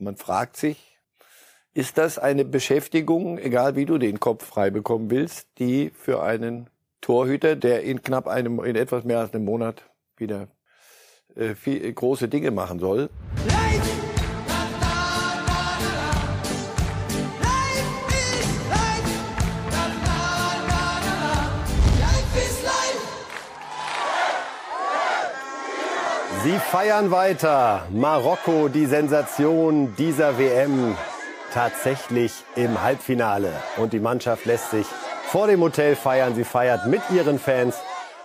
Man fragt sich, ist das eine Beschäftigung, egal wie du den Kopf frei bekommen willst, die für einen Torhüter, der in knapp einem, in etwas mehr als einem Monat wieder äh, viel, große Dinge machen soll? Life! Sie feiern weiter. Marokko, die Sensation dieser WM, tatsächlich im Halbfinale. Und die Mannschaft lässt sich vor dem Hotel feiern. Sie feiert mit ihren Fans.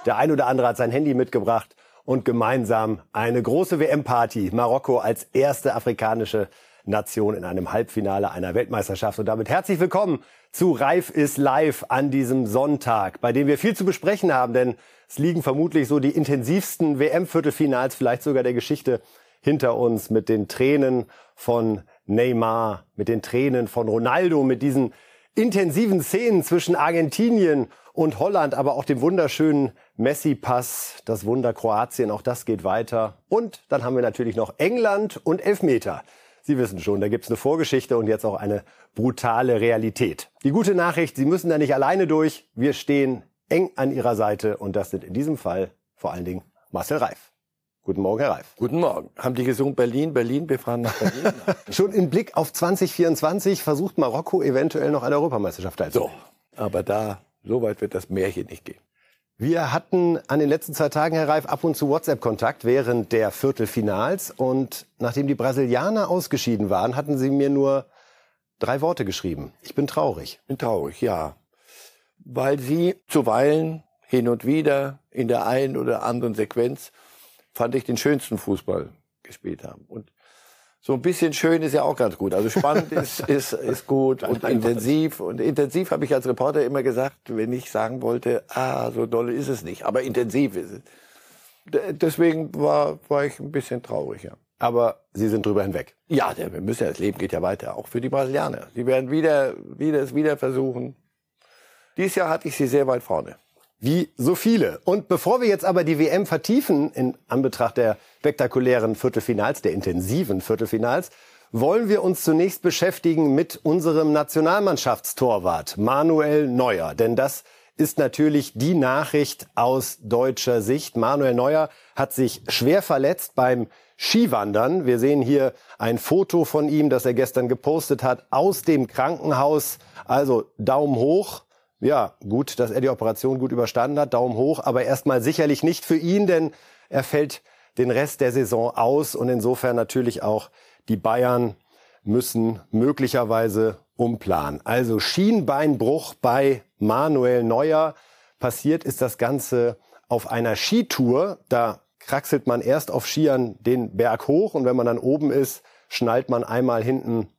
Der ein oder andere hat sein Handy mitgebracht und gemeinsam eine große WM-Party. Marokko als erste afrikanische Nation in einem Halbfinale einer Weltmeisterschaft. Und damit herzlich willkommen zu Reif ist live an diesem Sonntag, bei dem wir viel zu besprechen haben, denn es liegen vermutlich so die intensivsten WM-Viertelfinals, vielleicht sogar der Geschichte hinter uns mit den Tränen von Neymar, mit den Tränen von Ronaldo, mit diesen intensiven Szenen zwischen Argentinien und Holland, aber auch dem wunderschönen Messi-Pass, das Wunder Kroatien, auch das geht weiter. Und dann haben wir natürlich noch England und Elfmeter. Sie wissen schon, da gibt's eine Vorgeschichte und jetzt auch eine brutale Realität. Die gute Nachricht, Sie müssen da nicht alleine durch. Wir stehen eng an ihrer Seite und das sind in diesem Fall vor allen Dingen Marcel Reif. Guten Morgen, Herr Reif. Guten Morgen. Haben die gesungen Berlin, Berlin, wir fahren nach Berlin? Schon im Blick auf 2024 versucht Marokko eventuell noch eine Europameisterschaft teilzunehmen. So, aber da, so weit wird das Märchen nicht gehen. Wir hatten an den letzten zwei Tagen, Herr Reif, ab und zu WhatsApp-Kontakt während der Viertelfinals. Und nachdem die Brasilianer ausgeschieden waren, hatten Sie mir nur drei Worte geschrieben. Ich bin traurig. Bin traurig, ja weil sie zuweilen hin und wieder in der einen oder anderen Sequenz fand ich den schönsten Fußball gespielt haben. Und so ein bisschen schön ist ja auch ganz gut. Also spannend ist, ist, ist gut und intensiv. Und intensiv habe ich als Reporter immer gesagt, wenn ich sagen wollte, ah, so doll ist es nicht, aber intensiv ist es. Deswegen war, war ich ein bisschen traurig, ja. Aber Sie sind drüber hinweg. Ja, wir müssen ja, das Leben geht ja weiter, auch für die Brasilianer. Sie werden wieder, wieder es wieder versuchen. Dieses Jahr hatte ich sie sehr weit vorne. Wie so viele. Und bevor wir jetzt aber die WM vertiefen in Anbetracht der spektakulären Viertelfinals, der intensiven Viertelfinals, wollen wir uns zunächst beschäftigen mit unserem Nationalmannschaftstorwart Manuel Neuer. Denn das ist natürlich die Nachricht aus deutscher Sicht. Manuel Neuer hat sich schwer verletzt beim Skiwandern. Wir sehen hier ein Foto von ihm, das er gestern gepostet hat, aus dem Krankenhaus. Also Daumen hoch ja, gut, dass er die Operation gut überstanden hat, Daumen hoch, aber erstmal sicherlich nicht für ihn, denn er fällt den Rest der Saison aus und insofern natürlich auch die Bayern müssen möglicherweise umplanen. Also Schienbeinbruch bei Manuel Neuer. Passiert ist das Ganze auf einer Skitour. Da kraxelt man erst auf Skiern den Berg hoch und wenn man dann oben ist, schnallt man einmal hinten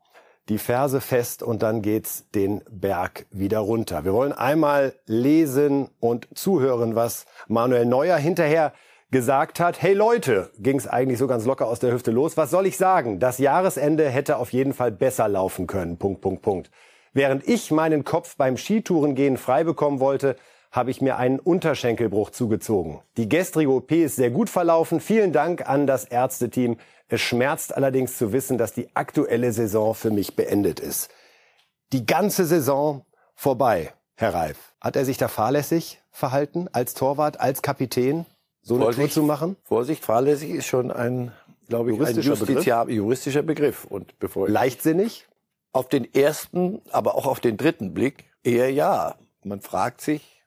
die Ferse fest und dann geht's den Berg wieder runter. Wir wollen einmal lesen und zuhören, was Manuel Neuer hinterher gesagt hat, hey Leute, ging's eigentlich so ganz locker aus der Hüfte los. Was soll ich sagen? Das Jahresende hätte auf jeden Fall besser laufen können. Punkt, Punkt, Punkt. Während ich meinen Kopf beim Skitourengehen frei bekommen wollte, habe ich mir einen Unterschenkelbruch zugezogen. Die gestrige OP ist sehr gut verlaufen. Vielen Dank an das Ärzteteam. Es schmerzt allerdings zu wissen, dass die aktuelle Saison für mich beendet ist. Die ganze Saison vorbei, Herr Reif. Hat er sich da fahrlässig verhalten als Torwart, als Kapitän, so eine Vorsicht, Tour zu machen? Vorsicht, fahrlässig ist schon ein, glaube ich, juristischer, ein Begriff? juristischer Begriff. Und bevor Leichtsinnig? Auf den ersten, aber auch auf den dritten Blick eher ja. Man fragt sich,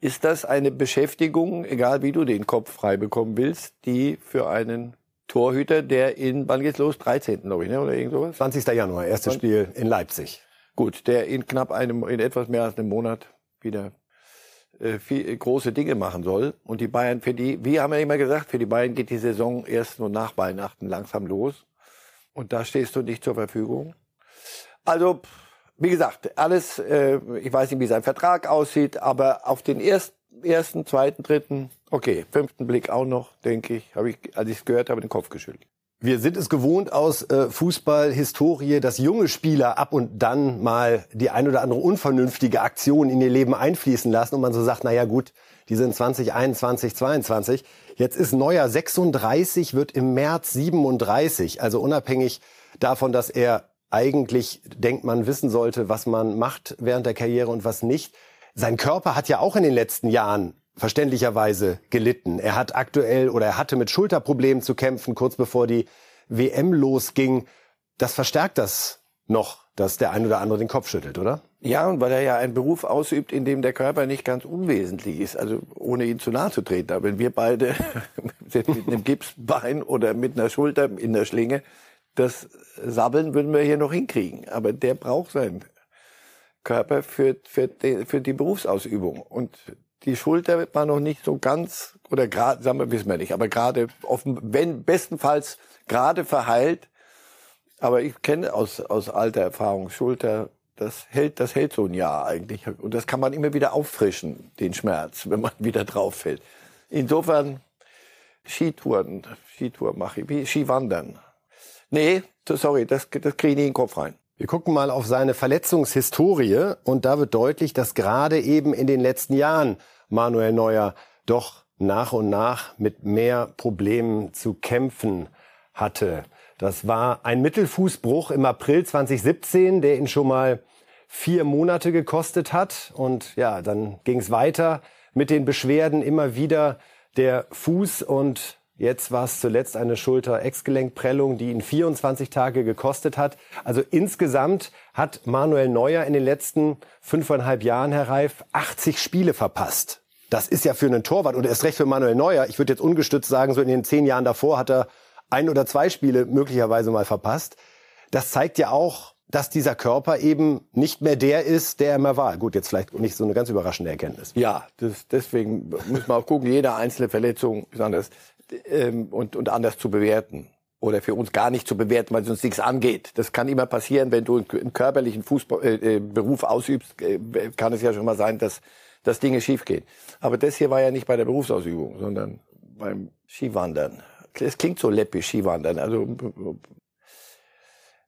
ist das eine Beschäftigung, egal wie du den Kopf frei bekommen willst, die für einen Torhüter, der in, wann geht's los? 13. glaube ich, ne? oder irgend sowas? 20. Januar, erstes Spiel in Leipzig. Gut, der in knapp einem, in etwas mehr als einem Monat wieder äh, viel, äh, große Dinge machen soll. Und die Bayern, für die, wie haben wir immer gesagt, für die Bayern geht die Saison erst nur nach Weihnachten langsam los. Und da stehst du nicht zur Verfügung. Also, wie gesagt, alles, äh, ich weiß nicht, wie sein Vertrag aussieht, aber auf den ersten, ersten, zweiten, dritten Okay, fünften Blick auch noch, denke ich, habe ich, als ich es gehört habe, den Kopf geschüttelt. Wir sind es gewohnt aus äh, Fußballhistorie, dass junge Spieler ab und dann mal die ein oder andere unvernünftige Aktion in ihr Leben einfließen lassen und man so sagt, na ja gut, die sind 20, 21, 22. Jetzt ist Neuer 36, wird im März 37, also unabhängig davon, dass er eigentlich denkt, man wissen sollte, was man macht während der Karriere und was nicht. Sein Körper hat ja auch in den letzten Jahren verständlicherweise gelitten. Er hat aktuell oder er hatte mit Schulterproblemen zu kämpfen, kurz bevor die WM losging. Das verstärkt das noch, dass der ein oder andere den Kopf schüttelt, oder? Ja, und weil er ja einen Beruf ausübt, in dem der Körper nicht ganz unwesentlich ist, also ohne ihn zu nahe zu treten. Aber wenn wir beide mit einem Gipsbein oder mit einer Schulter in der Schlinge das Sabbeln würden wir hier noch hinkriegen. Aber der braucht seinen Körper für, für, die, für die Berufsausübung. Und die Schulter war noch nicht so ganz, oder gerade, sagen wir, wissen wir nicht, aber gerade, offen, wenn, bestenfalls gerade verheilt. Aber ich kenne aus, aus alter Erfahrung Schulter, das hält, das hält so ein Jahr eigentlich. Und das kann man immer wieder auffrischen, den Schmerz, wenn man wieder drauf fällt. Insofern, Skitouren, Skitour mache ich, wie Skiwandern. Nee, sorry, das, das kriege ich nie in den Kopf rein. Wir gucken mal auf seine Verletzungshistorie und da wird deutlich, dass gerade eben in den letzten Jahren Manuel Neuer doch nach und nach mit mehr Problemen zu kämpfen hatte. Das war ein Mittelfußbruch im April 2017, der ihn schon mal vier Monate gekostet hat. Und ja, dann ging es weiter mit den Beschwerden immer wieder der Fuß und Jetzt war es zuletzt eine Schulter-Exgelenkprellung, die ihn 24 Tage gekostet hat. Also insgesamt hat Manuel Neuer in den letzten fünfeinhalb Jahren, Herr Reif, 80 Spiele verpasst. Das ist ja für einen Torwart und erst recht für Manuel Neuer. Ich würde jetzt ungestützt sagen, so in den zehn Jahren davor hat er ein oder zwei Spiele möglicherweise mal verpasst. Das zeigt ja auch, dass dieser Körper eben nicht mehr der ist, der er mal war. Gut, jetzt vielleicht nicht so eine ganz überraschende Erkenntnis. Ja, das, deswegen muss man auch gucken, jede einzelne Verletzung ist anders ähm, und, und anders zu bewerten. Oder für uns gar nicht zu bewerten, weil es uns nichts angeht. Das kann immer passieren, wenn du einen körperlichen Fußball, äh, äh, Beruf ausübst, äh, kann es ja schon mal sein, dass, dass Dinge schiefgehen. Aber das hier war ja nicht bei der Berufsausübung, sondern beim Skiwandern. Es klingt so läppisch, Skiwandern. Also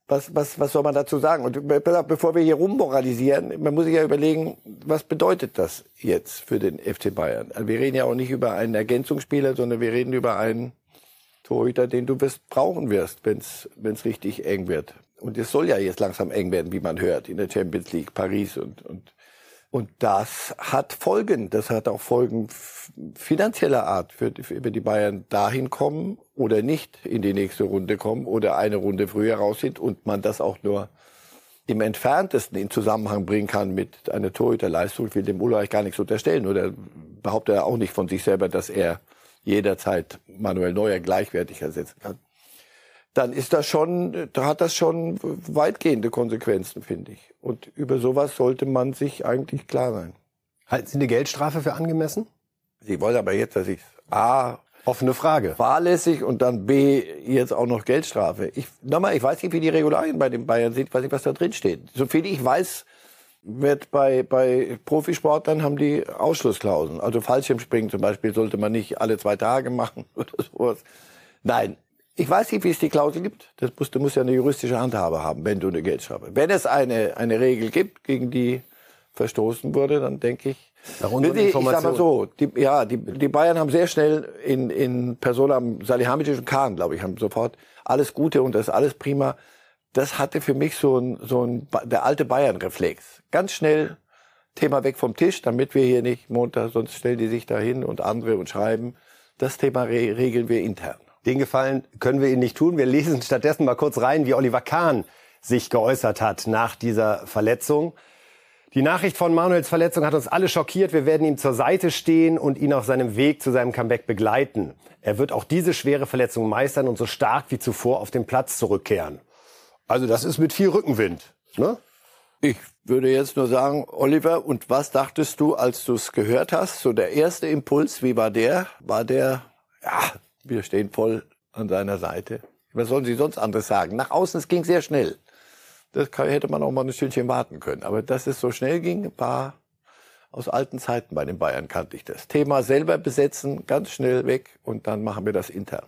was, was, was soll man dazu sagen? Und bevor wir hier rummoralisieren, man muss sich ja überlegen, was bedeutet das jetzt für den FC Bayern? Also wir reden ja auch nicht über einen Ergänzungsspieler, sondern wir reden über einen Torhüter, den du wirst, brauchen wirst, wenn es richtig eng wird. Und es soll ja jetzt langsam eng werden, wie man hört, in der Champions League, Paris und, und und das hat Folgen. Das hat auch Folgen finanzieller Art für die Bayern dahin kommen oder nicht in die nächste Runde kommen oder eine Runde früher raus sind und man das auch nur im entferntesten in Zusammenhang bringen kann mit einer Torhüterleistung. Ich will dem Ulreich gar nichts unterstellen oder behauptet er auch nicht von sich selber, dass er jederzeit Manuel Neuer gleichwertig ersetzen kann dann ist das schon, da hat das schon weitgehende Konsequenzen, finde ich. Und über sowas sollte man sich eigentlich klar sein. Halten Sie eine Geldstrafe für angemessen? Sie wollen aber jetzt, dass ich A offene Frage. Fahrlässig und dann B jetzt auch noch Geldstrafe. Ich nochmal, ich weiß nicht, wie die Regularien bei den Bayern sind, weiß nicht, was da drin steht. So viel ich weiß, wird bei bei Profisportlern haben die Ausschlussklauseln. Also Fallschirmspringen zum Beispiel sollte man nicht alle zwei Tage machen oder sowas. Nein, ich weiß nicht, wie es die Klausel gibt. Das muss, du musst ja eine juristische Handhabe haben, wenn du eine Geldstrafe. Wenn es eine, eine Regel gibt, gegen die verstoßen wurde, dann denke ich, die, ich sag mal so, die, ja, die, die Bayern haben sehr schnell in, in Persona Salihamidzic und Kahn, glaube ich, haben sofort alles Gute und das ist alles prima. Das hatte für mich so ein, so ein, der alte Bayern-Reflex. Ganz schnell Thema weg vom Tisch, damit wir hier nicht Montag, sonst stellen die sich da hin und andere und schreiben. Das Thema re regeln wir intern. Den Gefallen können wir Ihnen nicht tun. Wir lesen stattdessen mal kurz rein, wie Oliver Kahn sich geäußert hat nach dieser Verletzung. Die Nachricht von Manuels Verletzung hat uns alle schockiert. Wir werden ihm zur Seite stehen und ihn auf seinem Weg zu seinem Comeback begleiten. Er wird auch diese schwere Verletzung meistern und so stark wie zuvor auf den Platz zurückkehren. Also das ist mit viel Rückenwind. Ne? Ich würde jetzt nur sagen, Oliver, und was dachtest du, als du es gehört hast? So der erste Impuls, wie war der? War der, ja, wir stehen voll an seiner Seite. Was sollen Sie sonst anderes sagen? Nach außen, es ging sehr schnell. Das hätte man auch mal ein Stündchen warten können. Aber dass es so schnell ging, war aus alten Zeiten bei den Bayern kannte ich das. Thema selber besetzen, ganz schnell weg und dann machen wir das intern.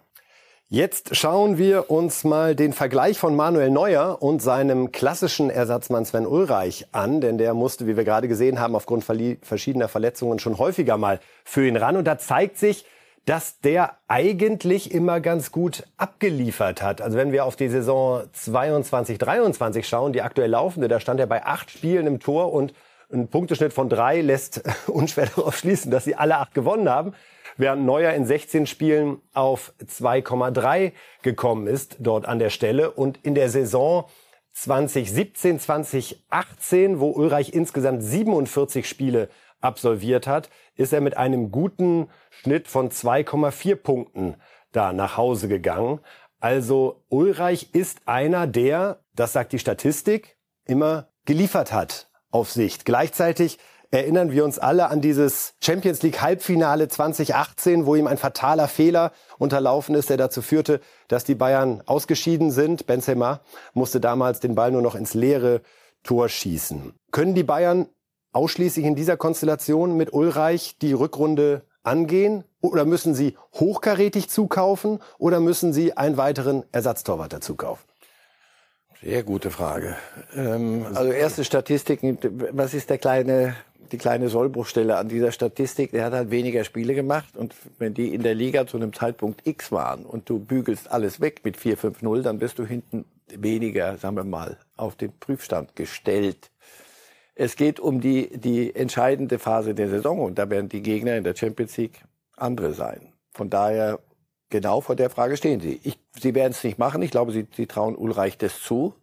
Jetzt schauen wir uns mal den Vergleich von Manuel Neuer und seinem klassischen Ersatzmann Sven Ulreich an, denn der musste, wie wir gerade gesehen haben, aufgrund verschiedener Verletzungen schon häufiger mal für ihn ran. Und da zeigt sich, dass der eigentlich immer ganz gut abgeliefert hat. Also wenn wir auf die Saison 22, 23 schauen, die aktuell laufende, da stand er bei acht Spielen im Tor und ein Punkteschnitt von drei lässt unschwer darauf schließen, dass sie alle acht gewonnen haben, während Neuer in 16 Spielen auf 2,3 gekommen ist, dort an der Stelle. Und in der Saison 2017, 2018, wo Ulreich insgesamt 47 Spiele absolviert hat, ist er mit einem guten Schnitt von 2,4 Punkten da nach Hause gegangen. Also Ulreich ist einer, der, das sagt die Statistik, immer geliefert hat auf Sicht. Gleichzeitig erinnern wir uns alle an dieses Champions League Halbfinale 2018, wo ihm ein fataler Fehler unterlaufen ist, der dazu führte, dass die Bayern ausgeschieden sind. Benzema musste damals den Ball nur noch ins leere Tor schießen. Können die Bayern ausschließlich in dieser Konstellation mit Ulreich die Rückrunde angehen? Oder müssen sie hochkarätig zukaufen? Oder müssen sie einen weiteren Ersatztorwart dazu kaufen? Sehr gute Frage. Ähm, also erste Statistiken, was ist der kleine, die kleine Sollbruchstelle an dieser Statistik? Der hat halt weniger Spiele gemacht und wenn die in der Liga zu einem Zeitpunkt X waren und du bügelst alles weg mit 4-5-0, dann bist du hinten weniger, sagen wir mal, auf den Prüfstand gestellt. Es geht um die, die entscheidende Phase der Saison und da werden die Gegner in der Champions League andere sein. Von daher genau vor der Frage stehen sie. Ich, sie werden es nicht machen. Ich glaube, sie, sie trauen Ulreich das zu.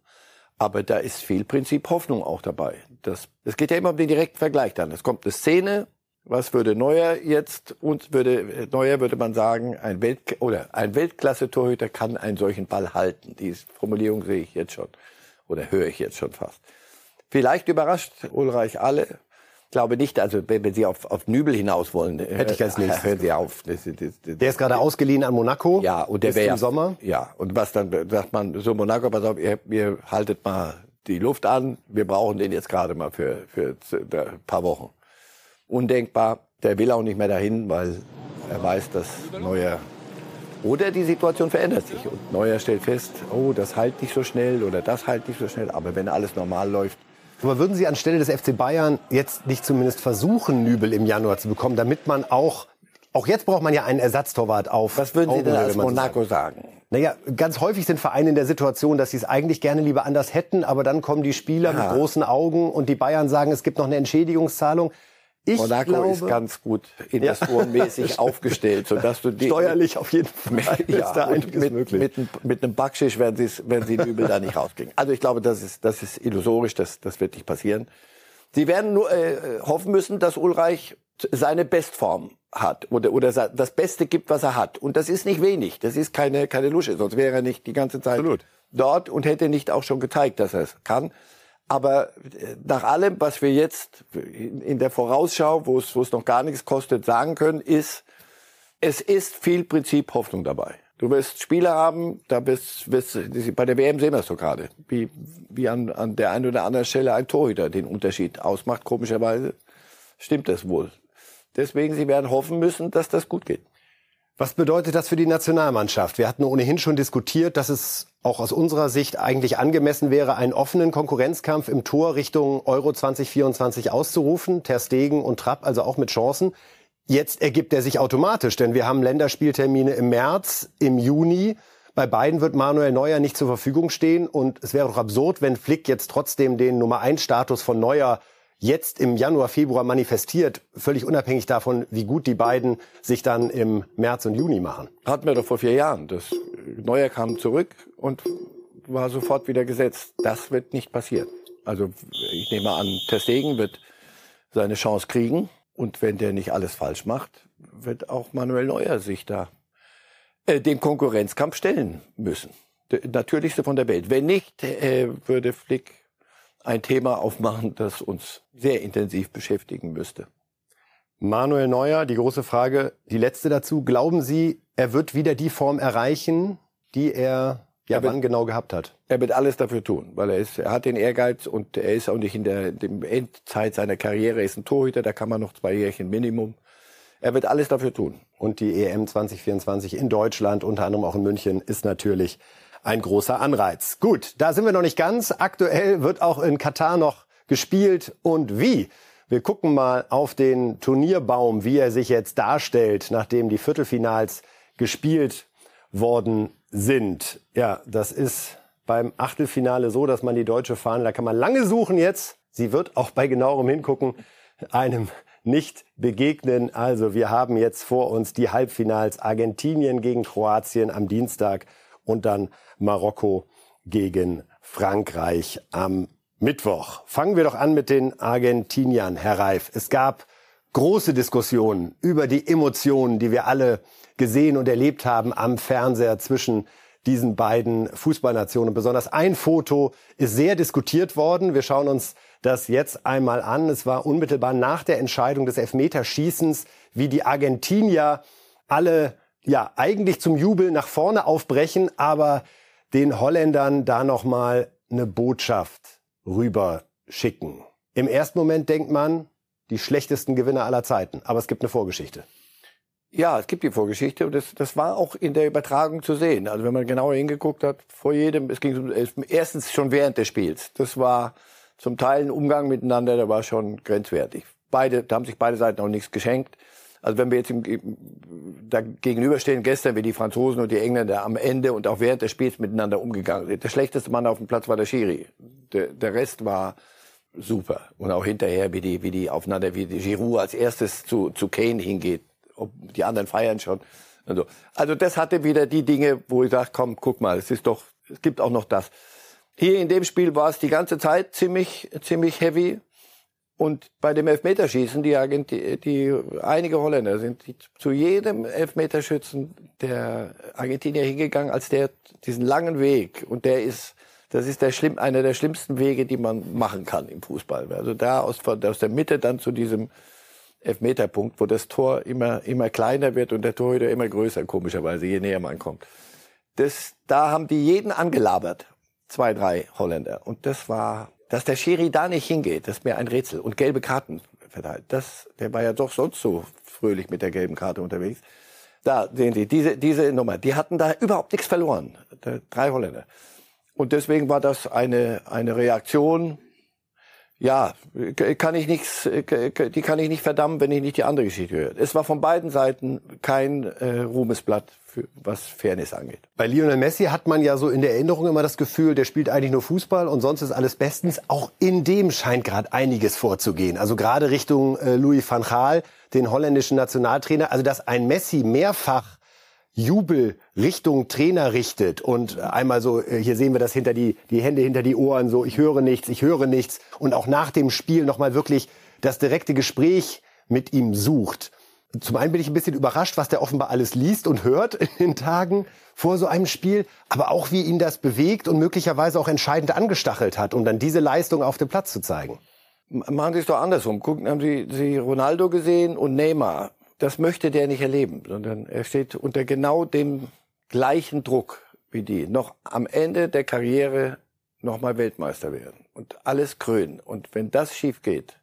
Aber da ist viel Prinzip Hoffnung auch dabei. Das, es geht ja immer um den direkten Vergleich dann. Es kommt eine Szene. Was würde Neuer jetzt uns würde Neuer würde man sagen, ein Welt oder ein Weltklasse-Torhüter kann einen solchen Ball halten. Diese Formulierung sehe ich jetzt schon oder höre ich jetzt schon fast. Vielleicht überrascht Ulreich alle. Ich glaube nicht, also wenn Sie auf, auf Nübel hinaus wollen, äh, hätte ich als nächstes. Hören Sie auf. Das, das, das, der ist gerade ausgeliehen an Monaco. Ja, und der wäre im Sommer. Ja, und was dann sagt man so Monaco, pass auf, ihr, ihr haltet mal die Luft an. Wir brauchen den jetzt gerade mal für für ein paar Wochen. Undenkbar. Der will auch nicht mehr dahin, weil er weiß, dass Neuer oder die Situation verändert sich und Neuer stellt fest, oh, das halt nicht so schnell oder das halt nicht so schnell. Aber wenn alles normal läuft, aber würden Sie anstelle des FC Bayern jetzt nicht zumindest versuchen, Nübel im Januar zu bekommen, damit man auch auch jetzt braucht man ja einen Ersatztorwart auf. Was würden Sie denn als Monaco sagen? Naja, ganz häufig sind Vereine in der Situation, dass sie es eigentlich gerne lieber anders hätten, aber dann kommen die Spieler ja. mit großen Augen und die Bayern sagen, es gibt noch eine Entschädigungszahlung. Ich Monaco glaube, ist ganz gut investorenmäßig ja. aufgestellt, sodass du die, steuerlich auf jeden Fall mit, ist da mit, möglich. Mit, mit einem Backschisch werden sie werden sie übel da nicht rauskriegen. Also ich glaube, das ist das ist illusorisch, das das wird nicht passieren. Sie werden nur äh, hoffen müssen, dass Ulreich seine Bestform hat oder oder das Beste gibt, was er hat. Und das ist nicht wenig. Das ist keine keine Lusche, sonst wäre er nicht die ganze Zeit Absolut. dort und hätte nicht auch schon gezeigt, dass er es kann. Aber äh, nach allem, was wir jetzt in der Vorausschau, wo es, wo es noch gar nichts kostet, sagen können, ist, es ist viel Prinzip Hoffnung dabei. Du wirst Spieler haben, da bist, bist bei der WM sehen wir es doch gerade, wie, wie an, an der einen oder anderen Stelle ein Torhüter den Unterschied ausmacht. Komischerweise stimmt das wohl. Deswegen, sie werden hoffen müssen, dass das gut geht. Was bedeutet das für die Nationalmannschaft? Wir hatten ohnehin schon diskutiert, dass es auch aus unserer Sicht eigentlich angemessen wäre, einen offenen Konkurrenzkampf im Tor Richtung Euro 2024 auszurufen. Ter Stegen und Trapp, also auch mit Chancen. Jetzt ergibt er sich automatisch, denn wir haben Länderspieltermine im März, im Juni. Bei beiden wird Manuel Neuer nicht zur Verfügung stehen. Und es wäre doch absurd, wenn Flick jetzt trotzdem den Nummer 1 Status von Neuer jetzt im Januar, Februar manifestiert, völlig unabhängig davon, wie gut die beiden sich dann im März und Juni machen. Hatten wir doch vor vier Jahren. Das Neue kam zurück und war sofort wieder gesetzt. Das wird nicht passieren. Also ich nehme an, Testegen wird seine Chance kriegen. Und wenn der nicht alles falsch macht, wird auch Manuel Neuer sich da äh, dem Konkurrenzkampf stellen müssen. Der natürlichste von der Welt. Wenn nicht, äh, würde Flick ein Thema aufmachen, das uns sehr intensiv beschäftigen müsste. Manuel Neuer, die große Frage, die letzte dazu. Glauben Sie, er wird wieder die Form erreichen, die er ja er wird, wann genau gehabt hat? Er wird alles dafür tun, weil er ist, er hat den Ehrgeiz und er ist auch nicht in der dem Endzeit seiner Karriere, er ist ein Torhüter, da kann man noch zwei Jährchen Minimum. Er wird alles dafür tun. Und die EM 2024 in Deutschland, unter anderem auch in München, ist natürlich ein großer Anreiz. Gut, da sind wir noch nicht ganz. Aktuell wird auch in Katar noch gespielt und wie. Wir gucken mal auf den Turnierbaum, wie er sich jetzt darstellt, nachdem die Viertelfinals gespielt worden sind. Ja, das ist beim Achtelfinale so, dass man die deutsche Fahne, da kann man lange suchen jetzt. Sie wird auch bei genauerem Hingucken einem nicht begegnen. Also wir haben jetzt vor uns die Halbfinals Argentinien gegen Kroatien am Dienstag und dann Marokko gegen Frankreich am Mittwoch. Fangen wir doch an mit den Argentiniern, Herr Reif. Es gab große Diskussionen über die Emotionen, die wir alle gesehen und erlebt haben am Fernseher zwischen diesen beiden Fußballnationen. Besonders ein Foto ist sehr diskutiert worden. Wir schauen uns das jetzt einmal an. Es war unmittelbar nach der Entscheidung des Elfmeterschießens, wie die Argentinier alle ja eigentlich zum Jubel nach vorne aufbrechen, aber den Holländern da noch mal eine Botschaft rüber schicken. Im ersten Moment denkt man, die schlechtesten Gewinner aller Zeiten. Aber es gibt eine Vorgeschichte. Ja, es gibt die Vorgeschichte und das, das war auch in der Übertragung zu sehen. Also wenn man genauer hingeguckt hat, vor jedem, es ging erstens schon während des Spiels. Das war zum Teil ein Umgang miteinander, der war schon grenzwertig. Beide, da haben sich beide Seiten auch nichts geschenkt. Also wenn wir jetzt da gegenüberstehen, gestern wie die Franzosen und die Engländer am Ende und auch während des Spiels miteinander umgegangen sind. Der schlechteste Mann auf dem Platz war der Schiri. Der, der Rest war super. Und auch hinterher, wie die, wie die aufeinander, wie die Giroud als erstes zu, zu Kane hingeht. Ob, die anderen feiern schon. Also, also das hatte wieder die Dinge, wo ich sage, komm, guck mal, es ist doch, es gibt auch noch das. Hier in dem Spiel war es die ganze Zeit ziemlich, ziemlich heavy. Und bei dem Elfmeterschießen, die, Argenti die einige Holländer sind zu jedem Elfmeterschützen der Argentinier hingegangen, als der diesen langen Weg und der ist, das ist der schlimm, einer der schlimmsten Wege, die man machen kann im Fußball. Also da aus, aus der Mitte dann zu diesem Elfmeterpunkt, wo das Tor immer immer kleiner wird und der Torhüter immer größer, komischerweise, je näher man kommt. Das, da haben die jeden angelabert, zwei, drei Holländer, und das war dass der Schiri da nicht hingeht, ist mir ein Rätsel. Und gelbe Karten verteilt. Das, der war ja doch sonst so fröhlich mit der gelben Karte unterwegs. Da sehen Sie, diese, diese Nummer, die hatten da überhaupt nichts verloren. Drei Holländer. Und deswegen war das eine, eine Reaktion, ja, kann ich nichts, die kann ich nicht verdammen, wenn ich nicht die andere Geschichte höre. Es war von beiden Seiten kein äh, Ruhmesblatt, für, was Fairness angeht. Bei Lionel Messi hat man ja so in der Erinnerung immer das Gefühl, der spielt eigentlich nur Fußball und sonst ist alles bestens. Auch in dem scheint gerade einiges vorzugehen. Also gerade Richtung äh, Louis van Gaal, den holländischen Nationaltrainer. Also dass ein Messi mehrfach Jubel Richtung Trainer richtet und einmal so, äh, hier sehen wir das hinter die, die Hände hinter die Ohren, so, ich höre nichts, ich höre nichts und auch nach dem Spiel nochmal wirklich das direkte Gespräch mit ihm sucht. Zum einen bin ich ein bisschen überrascht, was der offenbar alles liest und hört in den Tagen vor so einem Spiel, aber auch wie ihn das bewegt und möglicherweise auch entscheidend angestachelt hat, um dann diese Leistung auf dem Platz zu zeigen. Machen Sie es doch andersrum. Gucken, haben Sie, Sie Ronaldo gesehen und Neymar das möchte der nicht erleben, sondern er steht unter genau dem gleichen Druck wie die. Noch am Ende der Karriere nochmal Weltmeister werden und alles krönen. Und wenn das schief geht,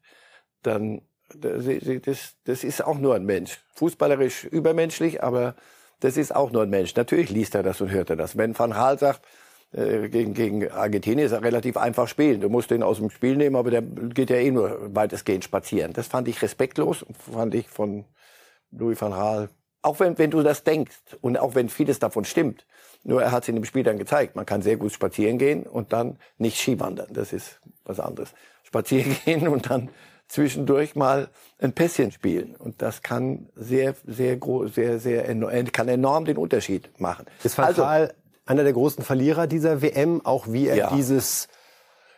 dann das, das ist auch nur ein Mensch. Fußballerisch übermenschlich, aber das ist auch nur ein Mensch. Natürlich liest er das und hört er das. Wenn Van Gaal sagt, äh, gegen, gegen Argentinien ist er relativ einfach spielen. Du musst den aus dem Spiel nehmen, aber der geht ja eh nur weitestgehend spazieren. Das fand ich respektlos fand ich von Louis van Gaal. Auch wenn, wenn du das denkst und auch wenn vieles davon stimmt. Nur er hat es in dem Spiel dann gezeigt. Man kann sehr gut spazieren gehen und dann nicht Skiwandern. Das ist was anderes. Spazieren gehen und dann zwischendurch mal ein Pässchen spielen. Und das kann sehr, sehr groß, sehr, sehr, kann enorm den Unterschied machen. Ist Gaal also, einer der großen Verlierer dieser WM, auch wie er ja. dieses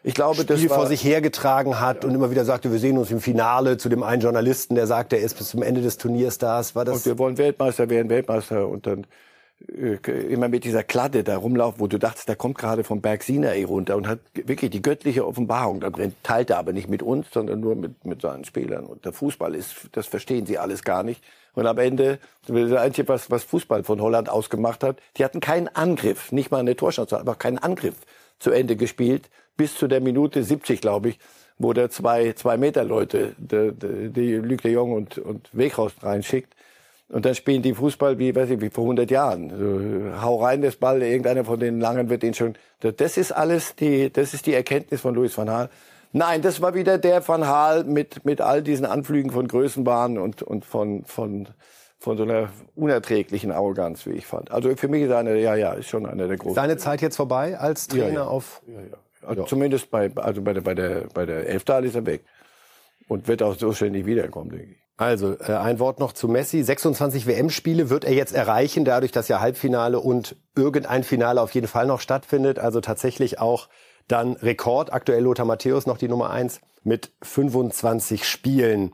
ich glaube, Spiel das war, vor sich hergetragen hat ja. und immer wieder sagte, wir sehen uns im Finale zu dem einen Journalisten, der sagte, er ist bis zum Ende des Turniers da. War das? Und wir wollen Weltmeister werden, Weltmeister und dann immer mit dieser Kladde da rumlaufen, wo du dachtest, der kommt gerade vom Berg Sinai runter und hat wirklich die göttliche Offenbarung da drin. Teilt er aber nicht mit uns, sondern nur mit, mit seinen Spielern. Und der Fußball ist, das verstehen sie alles gar nicht. Und am Ende, das Einzige, was, was Fußball von Holland ausgemacht hat, die hatten keinen Angriff, nicht mal eine Torschance, aber keinen Angriff zu Ende gespielt, bis zu der Minute 70, glaube ich, wo der zwei, zwei Meter Leute, die, die, die Luc de Jong und, und Weghaus reinschickt. Und dann spielen die Fußball wie, weiß ich, wie vor 100 Jahren. So, hau rein das Ball, irgendeiner von den Langen wird ihn schon. Das ist alles die, das ist die Erkenntnis von Louis van Gaal. Nein, das war wieder der von Hal mit, mit all diesen Anflügen von Größenbahn und, und von, von, von so einer unerträglichen Arroganz, wie ich fand. Also für mich ist er einer, ja, ja, ist schon einer der großen. Seine Zeit jetzt vorbei als Trainer Ja, ja. auf. Ja, ja. Also Zumindest bei, also bei der, bei der, bei der Elftal ist er weg. Und wird auch so schnell nicht wiederkommen, denke ich. Also äh, ein Wort noch zu Messi. 26 WM-Spiele wird er jetzt erreichen, dadurch, dass ja Halbfinale und irgendein Finale auf jeden Fall noch stattfindet. Also tatsächlich auch dann Rekord. Aktuell Lothar Matthäus noch die Nummer eins mit 25 Spielen.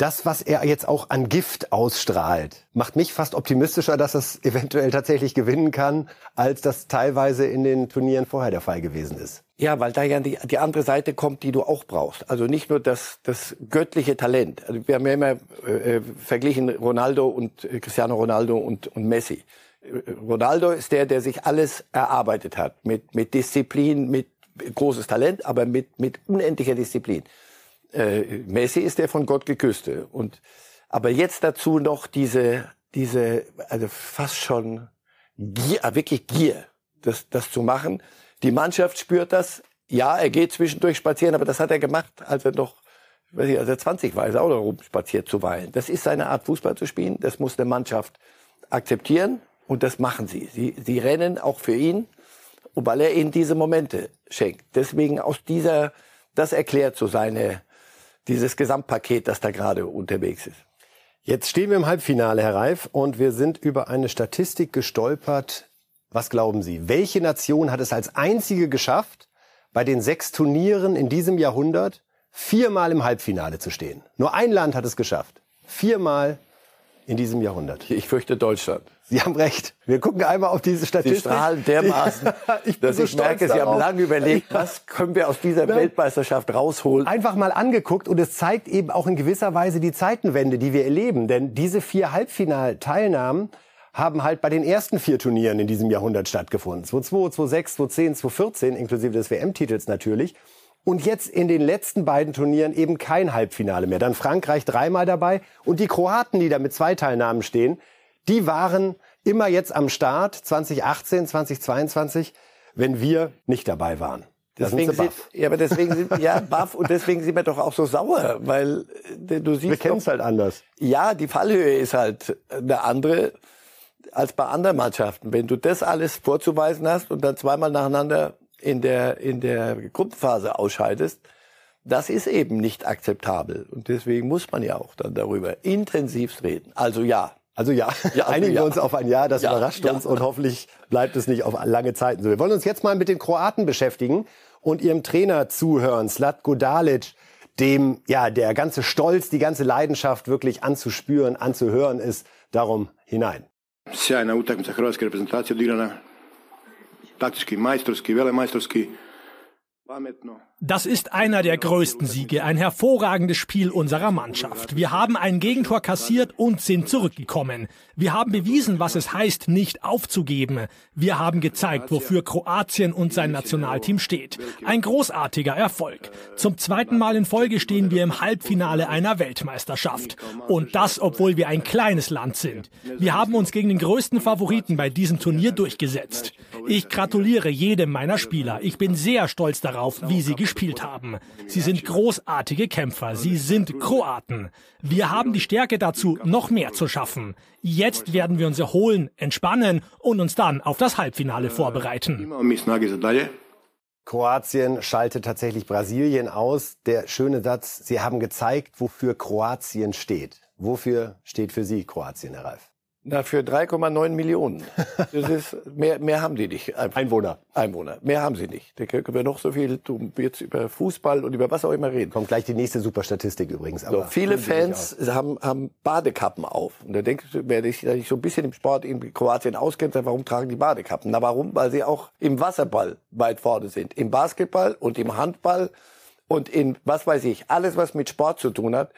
Das, was er jetzt auch an Gift ausstrahlt, macht mich fast optimistischer, dass es eventuell tatsächlich gewinnen kann, als das teilweise in den Turnieren vorher der Fall gewesen ist. Ja, weil da ja die, die andere Seite kommt, die du auch brauchst. Also nicht nur das, das göttliche Talent. Also wir haben ja immer äh, verglichen Ronaldo und äh, Cristiano Ronaldo und, und Messi. Äh, Ronaldo ist der, der sich alles erarbeitet hat. Mit, mit Disziplin, mit großes Talent, aber mit, mit unendlicher Disziplin. Äh, Messi ist der von Gott geküsste. Und, aber jetzt dazu noch diese, diese, also fast schon Gier, äh, wirklich Gier, das, das zu machen. Die Mannschaft spürt das. Ja, er geht zwischendurch spazieren, aber das hat er gemacht, als er noch, weiß ich, als er 20 war, ist er auch noch rumspaziert zuweilen. Das ist seine Art, Fußball zu spielen. Das muss eine Mannschaft akzeptieren. Und das machen sie. Sie, sie rennen auch für ihn, weil er ihnen diese Momente schenkt. Deswegen aus dieser, das erklärt so seine, dieses Gesamtpaket, das da gerade unterwegs ist. Jetzt stehen wir im Halbfinale, Herr Reif, und wir sind über eine Statistik gestolpert. Was glauben Sie? Welche Nation hat es als einzige geschafft, bei den sechs Turnieren in diesem Jahrhundert viermal im Halbfinale zu stehen? Nur ein Land hat es geschafft. Viermal in diesem Jahrhundert. Ich fürchte Deutschland. Sie haben recht. Wir gucken einmal auf diese Statistik. Sie strahlen dermaßen, ich dass so ich merke, Sie haben lange überlegt, was können wir aus dieser Weltmeisterschaft rausholen. einfach mal angeguckt und es zeigt eben auch in gewisser Weise die Zeitenwende, die wir erleben. Denn diese vier Halbfinalteilnahmen haben halt bei den ersten vier Turnieren in diesem Jahrhundert stattgefunden. 2002, 2006, 2010, 2014, inklusive des WM-Titels natürlich. Und jetzt in den letzten beiden Turnieren eben kein Halbfinale mehr. Dann Frankreich dreimal dabei und die Kroaten, die da mit zwei Teilnahmen stehen, die waren immer jetzt am Start 2018, 2022, wenn wir nicht dabei waren. Da sind Deswegen sie sind, ja, aber deswegen sind, ja, baff und deswegen sind wir doch auch so sauer, weil äh, du Wir siehst kennen doch, es halt anders. ja, die Fallhöhe ist halt eine andere als bei anderen Mannschaften. Wenn du das alles vorzuweisen hast und dann zweimal nacheinander in der, in der Gruppenphase ausscheidest, das ist eben nicht akzeptabel. Und deswegen muss man ja auch dann darüber intensivst reden. Also ja. Also ja, Ja, also einigen ja. wir uns auf ein Ja, das Ja, überrascht ja. uns und hoffentlich bleibt es nicht auf lange Zeiten so. Wir wollen uns jetzt mal mit den Kroaten beschäftigen und ihrem Trainer zuhören, Slatko Dalic, dem ja der ganze Stolz, die ganze Leidenschaft wirklich anzuspüren, anzuhören ist. Darum hinein. sjajna utakmica hrvatske reprezentacije odigrana taktički, majstorski, velemajstorski, pametno. Das ist einer der größten Siege, ein hervorragendes Spiel unserer Mannschaft. Wir haben ein Gegentor kassiert und sind zurückgekommen. Wir haben bewiesen, was es heißt, nicht aufzugeben. Wir haben gezeigt, wofür Kroatien und sein Nationalteam steht. Ein großartiger Erfolg. Zum zweiten Mal in Folge stehen wir im Halbfinale einer Weltmeisterschaft. Und das, obwohl wir ein kleines Land sind. Wir haben uns gegen den größten Favoriten bei diesem Turnier durchgesetzt. Ich gratuliere jedem meiner Spieler. Ich bin sehr stolz darauf, wie sie gespielt haben. Sie sind großartige Kämpfer. Sie sind Kroaten. Wir haben die Stärke dazu, noch mehr zu schaffen. Jetzt werden wir uns erholen, entspannen und uns dann auf das Halbfinale vorbereiten. Kroatien schaltet tatsächlich Brasilien aus. Der schöne Satz, Sie haben gezeigt, wofür Kroatien steht. Wofür steht für Sie Kroatien, Herr Reif? Na, für 3,9 Millionen. Das ist, mehr, mehr haben die nicht. Einfach. Einwohner. Einwohner. Mehr haben sie nicht. Da können wir noch so viel tun, jetzt über Fußball und über was auch immer reden. Kommt gleich die nächste Superstatistik übrigens. So, aber viele Sie sich Fans haben, haben Badekappen auf. Und da denkt, wer sich sich so ein bisschen im Sport in Kroatien auskennt, sagt, warum tragen die Badekappen? Na, warum? Weil sie auch im Wasserball weit vorne sind. Im Basketball und im Handball und in, was weiß ich, alles, was mit Sport zu tun hat.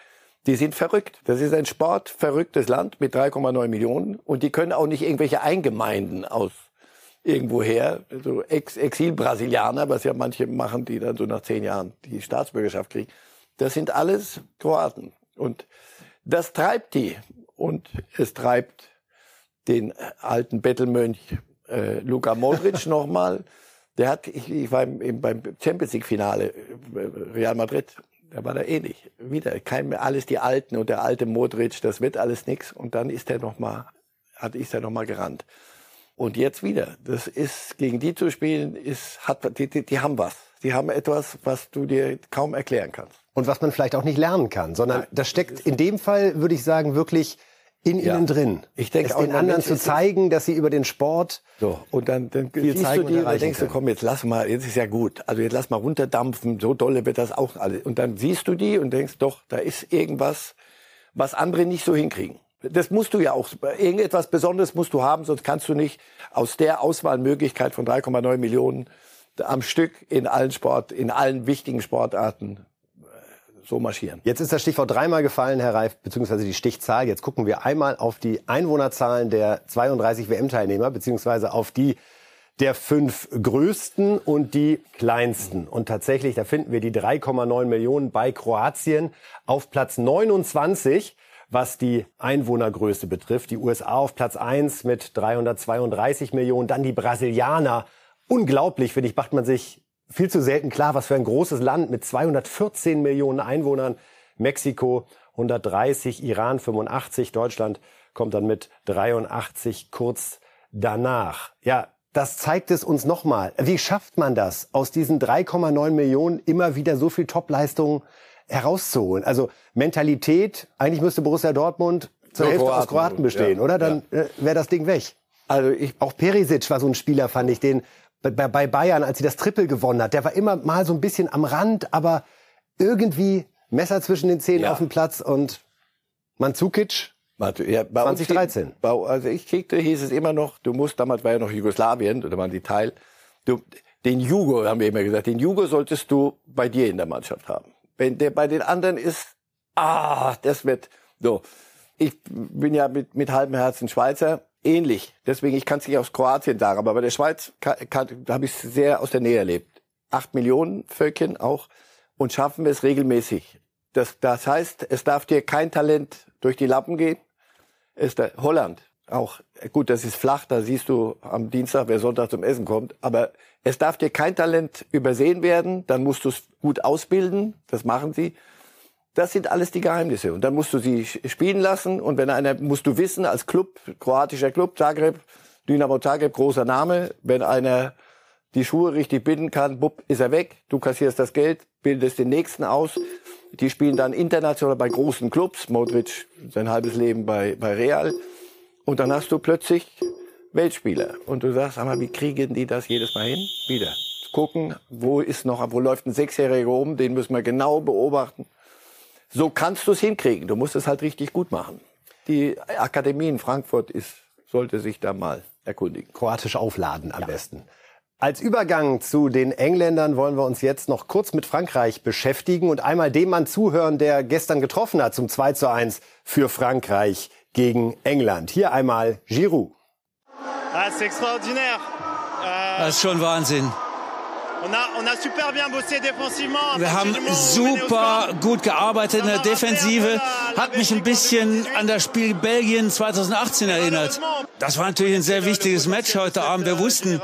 Die sind verrückt. Das ist ein sportverrücktes Land mit 3,9 Millionen. Und die können auch nicht irgendwelche Eingemeinden aus irgendwoher, so Ex Exil-Brasilianer, was ja manche machen, die dann so nach zehn Jahren die Staatsbürgerschaft kriegen. Das sind alles Kroaten. Und das treibt die. Und es treibt den alten Bettelmönch äh, Luka Modric nochmal. Der hat, ich, ich war im, im, beim Champions League Finale, Real Madrid, da war er ähnlich. Wieder kein alles die Alten und der alte Modric, das wird alles nix. Und dann ist er noch mal, hat ist er noch mal gerannt. Und jetzt wieder. Das ist gegen die zu spielen, ist hat die, die, die haben was. Die haben etwas, was du dir kaum erklären kannst. Und was man vielleicht auch nicht lernen kann, sondern Nein. das steckt in dem Fall, würde ich sagen, wirklich in ja. ihnen drin. Ich denke es auch den anderen zu zeigen, dass sie über den Sport so und dann, dann viel siehst du die, dann denkst du, komm, jetzt lass mal, jetzt ist ja gut. Also jetzt lass mal runterdampfen, so dolle wird das auch alles. Und dann siehst du die und denkst, doch, da ist irgendwas, was andere nicht so hinkriegen. Das musst du ja auch, irgendetwas Besonderes musst du haben, sonst kannst du nicht aus der Auswahlmöglichkeit von 3,9 Millionen am Stück in allen Sport, in allen wichtigen Sportarten so marschieren. Jetzt ist das Stichwort dreimal gefallen, Herr Reif, beziehungsweise die Stichzahl. Jetzt gucken wir einmal auf die Einwohnerzahlen der 32 WM-Teilnehmer, beziehungsweise auf die der fünf größten und die kleinsten. Und tatsächlich, da finden wir die 3,9 Millionen bei Kroatien auf Platz 29, was die Einwohnergröße betrifft. Die USA auf Platz 1 mit 332 Millionen, dann die Brasilianer. Unglaublich, finde ich, macht man sich viel zu selten klar, was für ein großes Land mit 214 Millionen Einwohnern. Mexiko 130, Iran 85, Deutschland kommt dann mit 83 kurz danach. Ja, das zeigt es uns nochmal. Wie schafft man das, aus diesen 3,9 Millionen immer wieder so viel Topleistungen herauszuholen? Also Mentalität, eigentlich müsste Borussia Dortmund zur Hälfte Kroaten, aus Kroaten bestehen, ja, oder? Dann ja. Äh, wäre das Ding weg. Also ich, auch Perisic war so ein Spieler, fand ich, den bei, bei Bayern, als sie das Triple gewonnen hat, der war immer mal so ein bisschen am Rand, aber irgendwie Messer zwischen den Zähnen ja. auf dem Platz und Manzukic ja, bei 2013. Uns, bei, also ich kriegte, hieß es immer noch, du musst, damals war ja noch Jugoslawien, oder waren die Teil, du, den Jugo, haben wir immer gesagt, den Jugo solltest du bei dir in der Mannschaft haben. Wenn der bei den anderen ist, ah, das wird, so. Ich bin ja mit, mit halbem Herzen Schweizer, ähnlich. Deswegen, ich kann es nicht aus Kroatien sagen, aber bei der Schweiz kann, kann, habe ich es sehr aus der Nähe erlebt. Acht Millionen Völkchen auch und schaffen es regelmäßig. Das, das heißt, es darf dir kein Talent durch die Lappen gehen. Ist der, Holland auch. Gut, das ist flach, da siehst du am Dienstag, wer Sonntag zum Essen kommt. Aber es darf dir kein Talent übersehen werden. Dann musst du es gut ausbilden. Das machen sie. Das sind alles die Geheimnisse. Und dann musst du sie spielen lassen. Und wenn einer, musst du wissen, als Club, kroatischer Club, Zagreb, Dynamo Zagreb, großer Name, wenn einer die Schuhe richtig binden kann, bupp, ist er weg. Du kassierst das Geld, bildest den nächsten aus. Die spielen dann international bei großen Clubs. Modric sein halbes Leben bei, bei Real. Und dann hast du plötzlich Weltspieler. Und du sagst, aber wie kriegen die das jedes Mal hin? Wieder. Gucken, wo ist noch, wo läuft ein Sechsjähriger rum, den müssen wir genau beobachten. So kannst du es hinkriegen. Du musst es halt richtig gut machen. Die Akademie in Frankfurt ist, sollte sich da mal erkundigen. Kroatisch aufladen am ja. besten. Als Übergang zu den Engländern wollen wir uns jetzt noch kurz mit Frankreich beschäftigen und einmal dem Mann zuhören, der gestern getroffen hat zum 2 zu 1 für Frankreich gegen England. Hier einmal Giroud. Ah, das ist schon Wahnsinn. Wir haben super gut gearbeitet in der Defensive. Hat mich ein bisschen an das Spiel Belgien 2018 erinnert. Das war natürlich ein sehr wichtiges Match heute Abend. Wir wussten,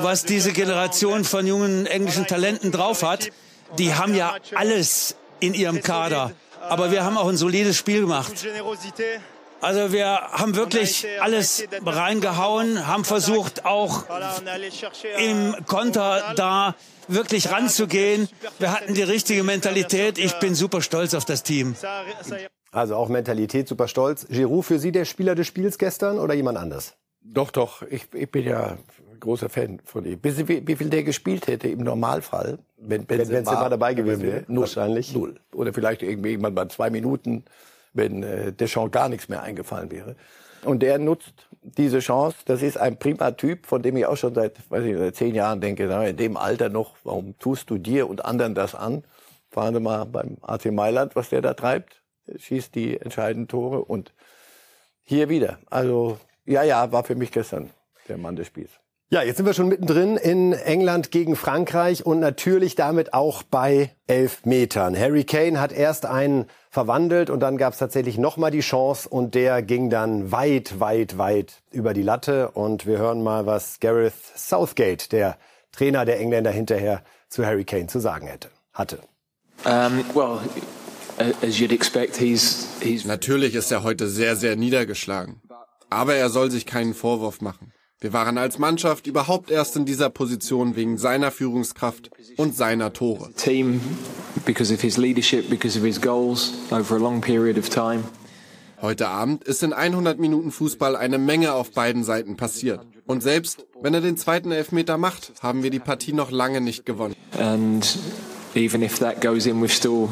was diese Generation von jungen englischen Talenten drauf hat. Die haben ja alles in ihrem Kader. Aber wir haben auch ein solides Spiel gemacht. Also wir haben wirklich alles reingehauen, haben versucht auch im Konter da wirklich ranzugehen. Wir hatten die richtige Mentalität. Ich bin super stolz auf das Team. Also auch Mentalität, super stolz. Giroud für Sie der Spieler des Spiels gestern oder jemand anders? Doch, doch. Ich, ich bin ja großer Fan von ihm. Wie, wie viel der gespielt hätte im Normalfall, wenn Benzema, wenn Benzema dabei gewesen wäre? Null, wahrscheinlich. Null. Oder vielleicht irgendwie irgendwann bei zwei Minuten wenn äh, Deschamps gar nichts mehr eingefallen wäre. Und der nutzt diese Chance. Das ist ein prima Typ, von dem ich auch schon seit, weiß ich, seit zehn Jahren denke, na, in dem Alter noch, warum tust du dir und anderen das an? Fahren Sie mal beim AC Mailand, was der da treibt. Schießt die entscheidenden Tore und hier wieder. Also, ja, ja, war für mich gestern der Mann des Spiels. Ja, jetzt sind wir schon mittendrin in England gegen Frankreich und natürlich damit auch bei elf Metern. Harry Kane hat erst einen verwandelt und dann gab es tatsächlich nochmal die Chance und der ging dann weit, weit, weit über die Latte. Und wir hören mal, was Gareth Southgate, der Trainer der Engländer, hinterher zu Harry Kane zu sagen hätte. hatte. Um, well, as you'd expect, he's, he's Natürlich ist er heute sehr, sehr niedergeschlagen. Aber er soll sich keinen Vorwurf machen. Wir waren als Mannschaft überhaupt erst in dieser Position wegen seiner Führungskraft und seiner Tore. team because of his leadership, because of his goals over a long period of time. Heute Abend ist in 100 Minuten Fußball eine Menge auf beiden Seiten passiert. Und selbst wenn er den zweiten Elfmeter macht, haben wir die Partie noch lange nicht gewonnen. And even if that goes in, we've still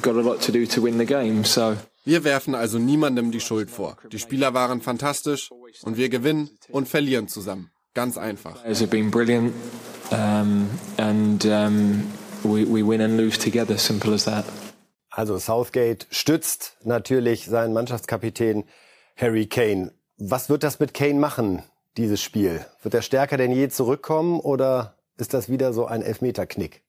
got a lot to do to win the game. So Wir werfen also niemandem die Schuld vor. Die Spieler waren fantastisch und wir gewinnen und verlieren zusammen. Ganz einfach. Also Southgate stützt natürlich seinen Mannschaftskapitän Harry Kane. Was wird das mit Kane machen, dieses Spiel? Wird er stärker denn je zurückkommen oder ist das wieder so ein Elfmeterknick?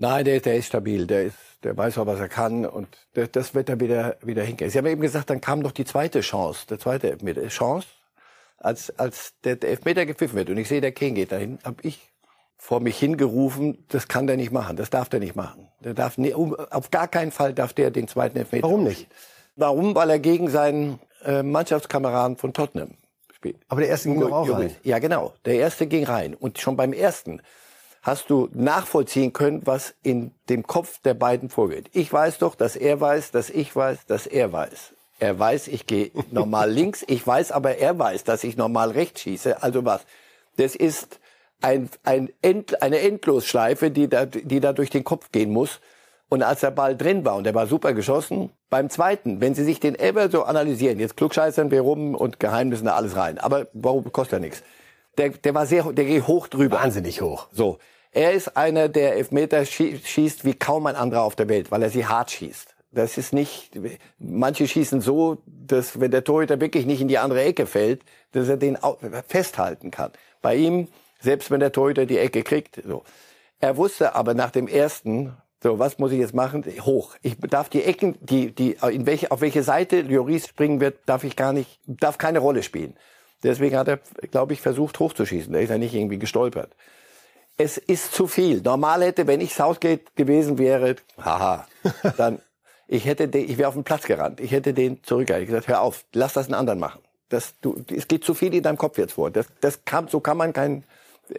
Nein, der, der ist stabil, der ist, der weiß auch, was er kann und das, das wird er wieder, wieder hinkriegen. Sie haben eben gesagt, dann kam noch die zweite Chance, der zweite Elfmeter. Chance, als, als der, der Elfmeter gepfiffen wird und ich sehe, der King geht dahin, habe ich vor mich hingerufen, das kann der nicht machen, das darf der nicht machen. Der darf nie, um, auf gar keinen Fall darf der den zweiten Elfmeter. Warum nicht? Warum? Weil er gegen seinen äh, Mannschaftskameraden von Tottenham spielt. Aber der erste ging doch auch rein. Ja, genau. Der erste ging rein. Und schon beim ersten hast du nachvollziehen können, was in dem Kopf der beiden vorgeht. Ich weiß doch, dass er weiß, dass ich weiß, dass er weiß. Er weiß, ich gehe normal links. Ich weiß aber, er weiß, dass ich normal rechts schieße. Also was? Das ist ein, ein End, eine Endlosschleife, die da, die da durch den Kopf gehen muss. Und als der Ball drin war und der war super geschossen, beim zweiten, wenn Sie sich den ever so analysieren, jetzt klugscheißern wir rum und Geheimnissen da alles rein, aber warum kostet ja nichts? Der, der war sehr, der geht hoch drüber. Wahnsinnig hoch. So. Er ist einer, der Elfmeter schie- schießt wie kaum ein anderer auf der Welt, weil er sie hart schießt. Das ist nicht, manche schießen so, dass wenn der Torhüter wirklich nicht in die andere Ecke fällt, dass er den festhalten kann. Bei ihm, selbst wenn der Torhüter die Ecke kriegt, so. Er wusste aber nach dem ersten, so, was muss ich jetzt machen? Hoch. Ich darf die Ecken, die, die, in welche, auf welche Seite Lloris springen wird, darf ich gar nicht, darf keine Rolle spielen. Deswegen hat er, glaube ich, versucht hochzuschießen. Da ist er nicht irgendwie gestolpert. Es ist zu viel. Normal hätte, wenn ich Southgate gewesen wäre, haha, dann, ich hätte den, ich wäre auf den Platz gerannt. Ich hätte den zurückgehalten. Ich gesagt, hör auf, lass das einen anderen machen. Das, du, es geht zu viel in deinem Kopf jetzt vor. Das, das kann, so kann man kein,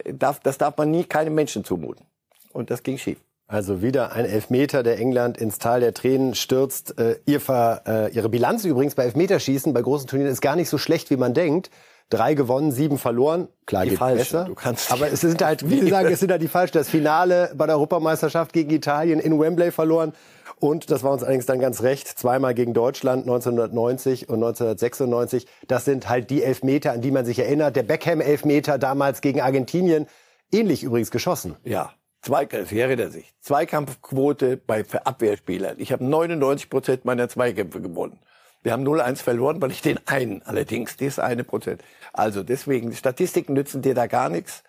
darf, das darf man nie keinem Menschen zumuten. Und das ging schief. Also wieder ein Elfmeter, der England ins Tal der Tränen stürzt. Äh, ihr Ver, äh, ihre Bilanz übrigens bei Elfmeterschießen bei großen Turnieren ist gar nicht so schlecht, wie man denkt. Drei gewonnen, sieben verloren. Klar, Die geht falschen. besser. Du kannst- Aber es sind halt, wie Sie sagen, es sind halt die falschen. Das Finale bei der Europameisterschaft gegen Italien in Wembley verloren. Und das war uns allerdings dann ganz recht. Zweimal gegen Deutschland 1990 und 1996. Das sind halt die Elfmeter, an die man sich erinnert. Der Beckham-Elfmeter damals gegen Argentinien. Ähnlich übrigens geschossen. Ja, Zweikampf, ich erinnere sich. Zweikampfquote bei Abwehrspielern. Ich habe 99 Prozent meiner Zweikämpfe gewonnen. Wir haben 0-1 verloren, weil ich den einen allerdings, das eine Prozent. Also deswegen, die Statistiken nützen dir da gar nichts.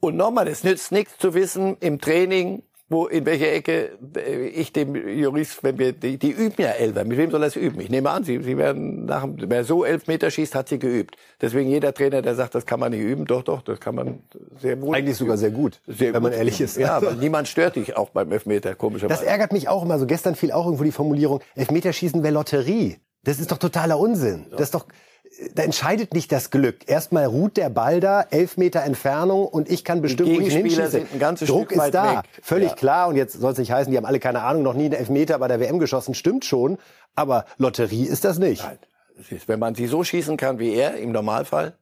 Und nochmal, es nützt nichts zu wissen im Training, wo in welcher Ecke äh, ich dem Jurist, wenn wir die, die üben ja Elfer. Mit wem soll es üben? Ich nehme an, sie, sie werden nach wer so elf Meter schießt, hat sie geübt. Deswegen jeder Trainer, der sagt, das kann man nicht üben, doch, doch, das kann man sehr wohl. Eigentlich sogar sehr gut, Sehr wenn man gut. ehrlich ist. Ja, weil niemand stört dich auch beim Elfmeter, komischerweise. Das ärgert mich auch immer so. Gestern fiel auch irgendwo die Formulierung, Elfmeterschießen wäre Lotterie. Das ist doch totaler Unsinn. Das ist doch, da entscheidet nicht das Glück. Erstmal ruht der Ball da, elf Meter Entfernung und ich kann bestimmen, wo ich hinschieße. Druck Stück ist da. weg. Völlig Ja. klar. Und jetzt soll es nicht heißen, die haben alle keine Ahnung, noch nie einen Elfmeter bei der WM geschossen. Stimmt schon. Aber Lotterie ist das nicht. Nein. Wenn man sie so schießen kann wie er im Normalfall,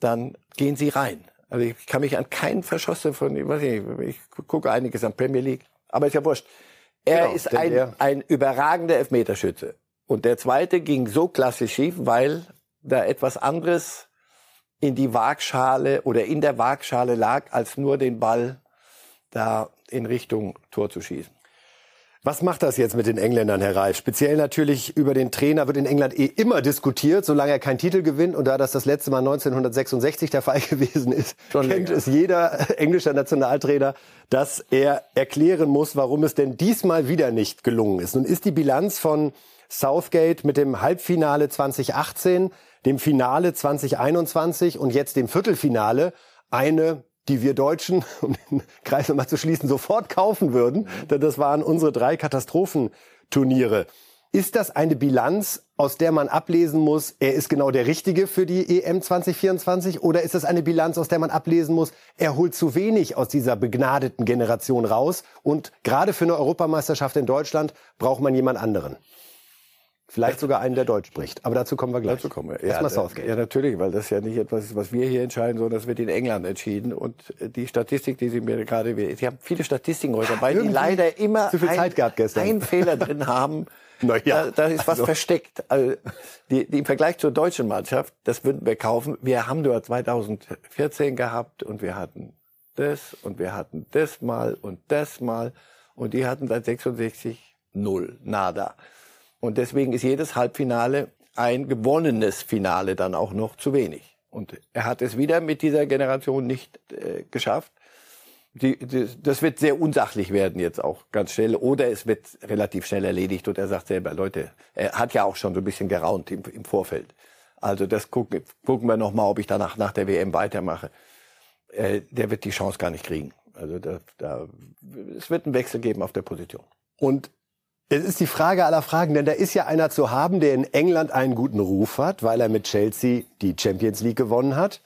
dann gehen sie rein. Also ich kann mich an keinen verschossen von, ich weiß nicht, ich gucke einiges an Premier League, aber ist ja wurscht. Er Genau, ist ein, ein überragender Elfmeterschütze. Und der zweite ging so klassisch schief, weil da etwas anderes in die Waagschale oder in der Waagschale lag, als nur den Ball da in Richtung Tor zu schießen. Was macht das jetzt mit den Engländern, Herr Reif? Speziell natürlich über den Trainer wird in England eh immer diskutiert, solange er keinen Titel gewinnt. Und da das das letzte Mal 1966 der Fall gewesen ist, Schon kennt länger. es jeder englische Nationaltrainer, dass er erklären muss, warum es denn diesmal wieder nicht gelungen ist. Nun ist die Bilanz von Southgate mit dem Halbfinale 2018, dem Finale 2021 und jetzt dem Viertelfinale eine die wir Deutschen, um den Kreis nochmal zu schließen, sofort kaufen würden. Denn das waren unsere drei Katastrophenturniere. Ist das eine Bilanz, aus der man ablesen muss, er ist genau der Richtige für die EM 2024? Oder ist das eine Bilanz, aus der man ablesen muss, er holt zu wenig aus dieser begnadeten Generation raus? Und gerade für eine Europameisterschaft in Deutschland braucht man jemand anderen? Vielleicht sogar einen, der Deutsch spricht. Aber dazu kommen wir gleich. Dazu kommen wir. Ja, Ja, Southgate. ja, natürlich, weil das ja nicht etwas ist, was wir hier entscheiden, sondern das wird in England entschieden. Und die Statistik, die Sie mir gerade, Sie haben viele Statistiken heute dabei, die leider immer zu viel ein, Zeit gehabt gestern. einen Fehler drin haben. Na ja, da, da ist was also. versteckt. Also, die, die im Vergleich zur deutschen Mannschaft, das würden wir kaufen. Wir haben nur 2014 gehabt und wir hatten das und wir hatten das mal und das mal und die hatten seit 66 null, nada. Und deswegen ist jedes Halbfinale ein gewonnenes Finale dann auch noch zu wenig. Und er hat es wieder mit dieser Generation nicht äh, geschafft. Die, die, das wird sehr unsachlich werden jetzt auch ganz schnell. Oder es wird relativ schnell erledigt und er sagt selber, Leute, er hat ja auch schon so ein bisschen geraunt im, im Vorfeld. Also das gucken, gucken wir noch mal, ob ich danach nach der WM weitermache. Äh, der wird die Chance gar nicht kriegen. Also da, da, es wird einen Wechsel geben auf der Position. Und es ist die Frage aller Fragen, denn da ist ja einer zu haben, der in England einen guten Ruf hat, weil er mit Chelsea die Champions League gewonnen hat.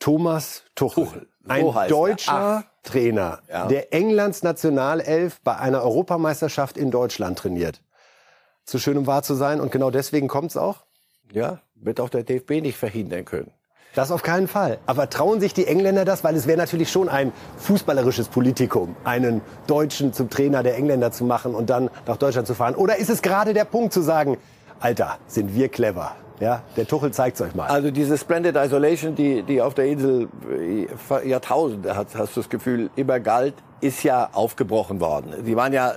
Thomas Tuchel. Tuchel. Ein er. deutscher Trainer, Ja. der Englands Nationalelf bei einer Europameisterschaft in Deutschland trainiert. Zu schön, um wahr zu sein. Und genau deswegen kommt's auch. Ja, wird auch der DFB nicht verhindern können. Das auf keinen Fall. Aber trauen sich die Engländer das? Weil es wäre natürlich schon ein fußballerisches Politikum, einen Deutschen zum Trainer der Engländer zu machen und dann nach Deutschland zu fahren. Oder ist es gerade der Punkt zu sagen, Alter, sind wir clever? Ja, der Tuchel zeigt's euch mal. Also diese Splendid Isolation, die, die auf der Insel äh, Jahrtausende, hat, hast du das Gefühl, immer galt, ist ja aufgebrochen worden. Sie waren ja, äh,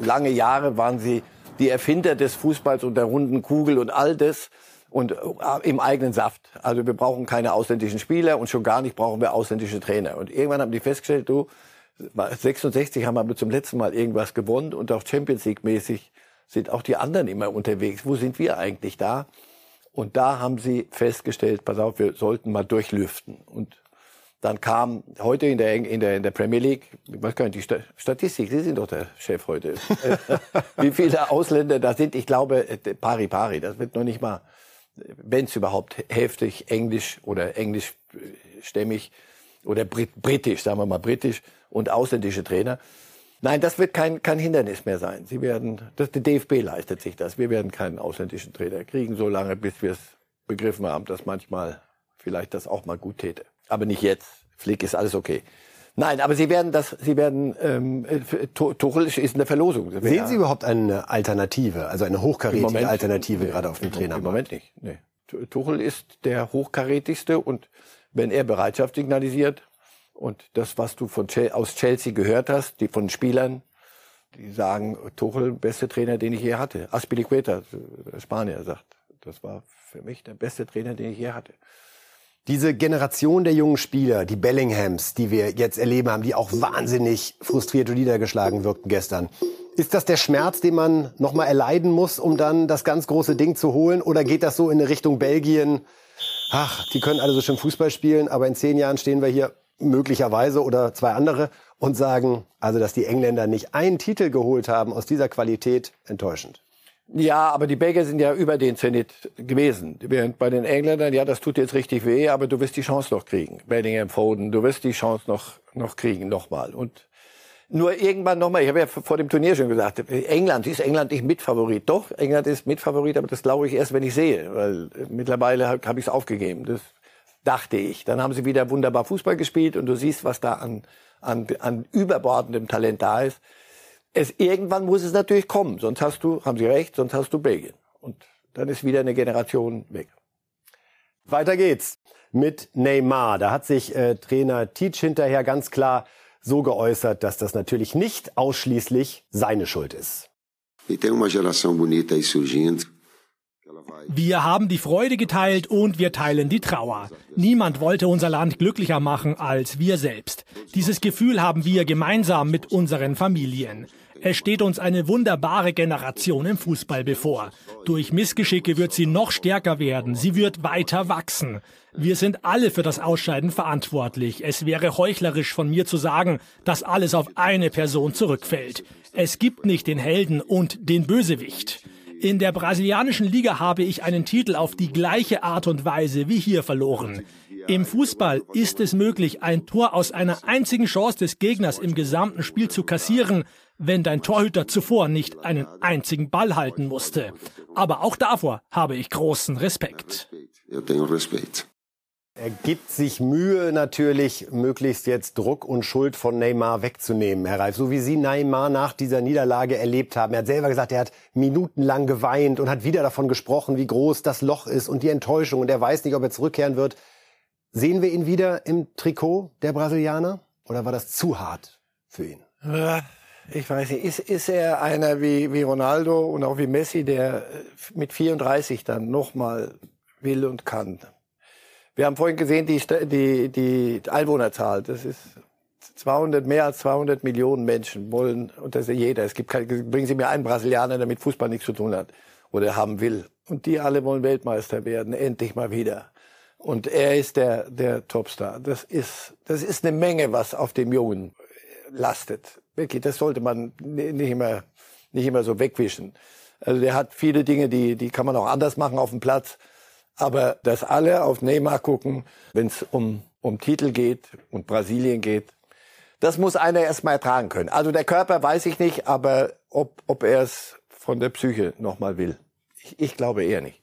lange Jahre waren sie die Erfinder des Fußballs und der runden Kugel und all das und äh, im eigenen Saft. Also wir brauchen keine ausländischen Spieler und schon gar nicht brauchen wir ausländische Trainer. Und irgendwann haben die festgestellt, du, 66 haben wir zum letzten Mal irgendwas gewonnen und auch Champions League mäßig sind auch die anderen immer unterwegs. Wo sind wir eigentlich da? Und da haben sie festgestellt, pass auf, wir sollten mal durchlüften. Und dann kam heute in der, in der, in der Premier League, ich weiß gar nicht, die Sta- Statistik, Sie sind doch der Chef heute, wie viele Ausländer da sind. Ich glaube, äh, pari pari, das wird noch nicht mal, wenn es überhaupt heftig Englisch oder englischstämmig oder Brit britisch, sagen wir mal britisch und ausländische Trainer. Nein, das wird kein, kein Hindernis mehr sein. Sie werden, das, der DFB leistet sich das. Wir werden keinen ausländischen Trainer kriegen, so lange, bis wir es begriffen haben, dass manchmal vielleicht das auch mal gut täte. Aber nicht jetzt. Flick ist alles okay. Nein, aber Sie werden das, Sie werden, ähm, äh, Tu- Tuchel ist eine Verlosung. Das wäre- Sehen Sie überhaupt eine Alternative, also eine hochkarätige Alternative gerade auf dem Im Trainermarkt? Moment nicht. Nee. Tu- Tuchel ist der hochkarätigste und wenn er Bereitschaft signalisiert und das, was du von Chel aus Chelsea gehört hast, die von Spielern, die sagen, Tuchel, beste Trainer, den ich je hatte. Aspilicueta, der Spanier, sagt, das war für mich der beste Trainer, den ich je hatte. Diese Generation der jungen Spieler, die Bellinghams, die wir jetzt erleben haben, die auch wahnsinnig frustriert und niedergeschlagen wirkten gestern. Ist das der Schmerz, den man nochmal erleiden muss, um dann das ganz große Ding zu holen? Oder geht das so in Richtung Belgien? Ach, die können alle so schön Fußball spielen, aber in zehn Jahren stehen wir hier möglicherweise oder zwei andere und sagen, also dass die Engländer nicht einen Titel geholt haben aus dieser Qualität, enttäuschend. Ja, aber die Belgier sind ja über den Zenit gewesen. Während bei den Engländern, ja, das tut jetzt richtig weh, aber du wirst die Chance noch kriegen. Bellingham, Foden, du wirst die Chance noch, noch kriegen, nochmal. Und nur irgendwann nochmal, ich habe ja vor dem Turnier schon gesagt, England, ist England nicht Mitfavorit? Doch, England ist Mitfavorit, aber das glaube ich erst, wenn ich sehe, weil mittlerweile habe hab ich es aufgegeben. Das dachte ich. Dann haben sie wieder wunderbar Fußball gespielt und du siehst, was da an, an, an überbordendem Talent da ist. Es, irgendwann muss es natürlich kommen, sonst hast du, haben Sie recht, sonst hast du Belgien. Und dann ist wieder eine Generation weg. Weiter geht's mit Neymar. Da hat sich äh, Trainer Tietz hinterher ganz klar so geäußert, dass das natürlich nicht ausschließlich seine Schuld ist. E. Wir haben die Freude geteilt und wir teilen die Trauer. Niemand wollte unser Land glücklicher machen als wir selbst. Dieses Gefühl haben wir gemeinsam mit unseren Familien. Es steht uns eine wunderbare Generation im Fußball bevor. Durch Missgeschicke wird sie noch stärker werden. Sie wird weiter wachsen. Wir sind alle für das Ausscheiden verantwortlich. Es wäre heuchlerisch von mir zu sagen, dass alles auf eine Person zurückfällt. Es gibt nicht den Helden und den Bösewicht. In der brasilianischen Liga habe ich einen Titel auf die gleiche Art und Weise wie hier verloren. Im Fußball ist es möglich, ein Tor aus einer einzigen Chance des Gegners im gesamten Spiel zu kassieren, wenn dein Torhüter zuvor nicht einen einzigen Ball halten musste. Aber auch davor habe ich großen Respekt. Er gibt sich Mühe natürlich, möglichst jetzt Druck und Schuld von Neymar wegzunehmen, Herr Reif. So wie Sie Neymar nach dieser Niederlage erlebt haben. Er hat selber gesagt, er hat minutenlang geweint und hat wieder davon gesprochen, wie groß das Loch ist und die Enttäuschung. Und er weiß nicht, ob er zurückkehren wird. Sehen wir ihn wieder im Trikot der Brasilianer? Oder war das zu hart für ihn? Ich weiß nicht, ist, ist er einer wie, wie Ronaldo und auch wie Messi, der mit 34 dann nochmal will und kann? Wir haben vorhin gesehen, die, die, die Einwohnerzahl, das ist 200, mehr als 200 Millionen Menschen wollen, und das ist jeder. Es gibt kein, bringen Sie mir einen Brasilianer, der mit Fußball nichts zu tun hat oder haben will. Und die alle wollen Weltmeister werden, endlich mal wieder. Und er ist der, der Topstar. Das ist, das ist eine Menge, was auf dem Jungen lastet. Wirklich, das sollte man nicht immer, nicht immer so wegwischen. Also der hat viele Dinge, die, die kann man auch anders machen auf dem Platz. Aber dass alle auf Neymar gucken, wenn es um, um Titel geht und Brasilien geht, das muss einer erstmal ertragen können. Also der Körper weiß ich nicht, aber ob, ob er es von der Psyche nochmal will. Ich, ich glaube eher nicht.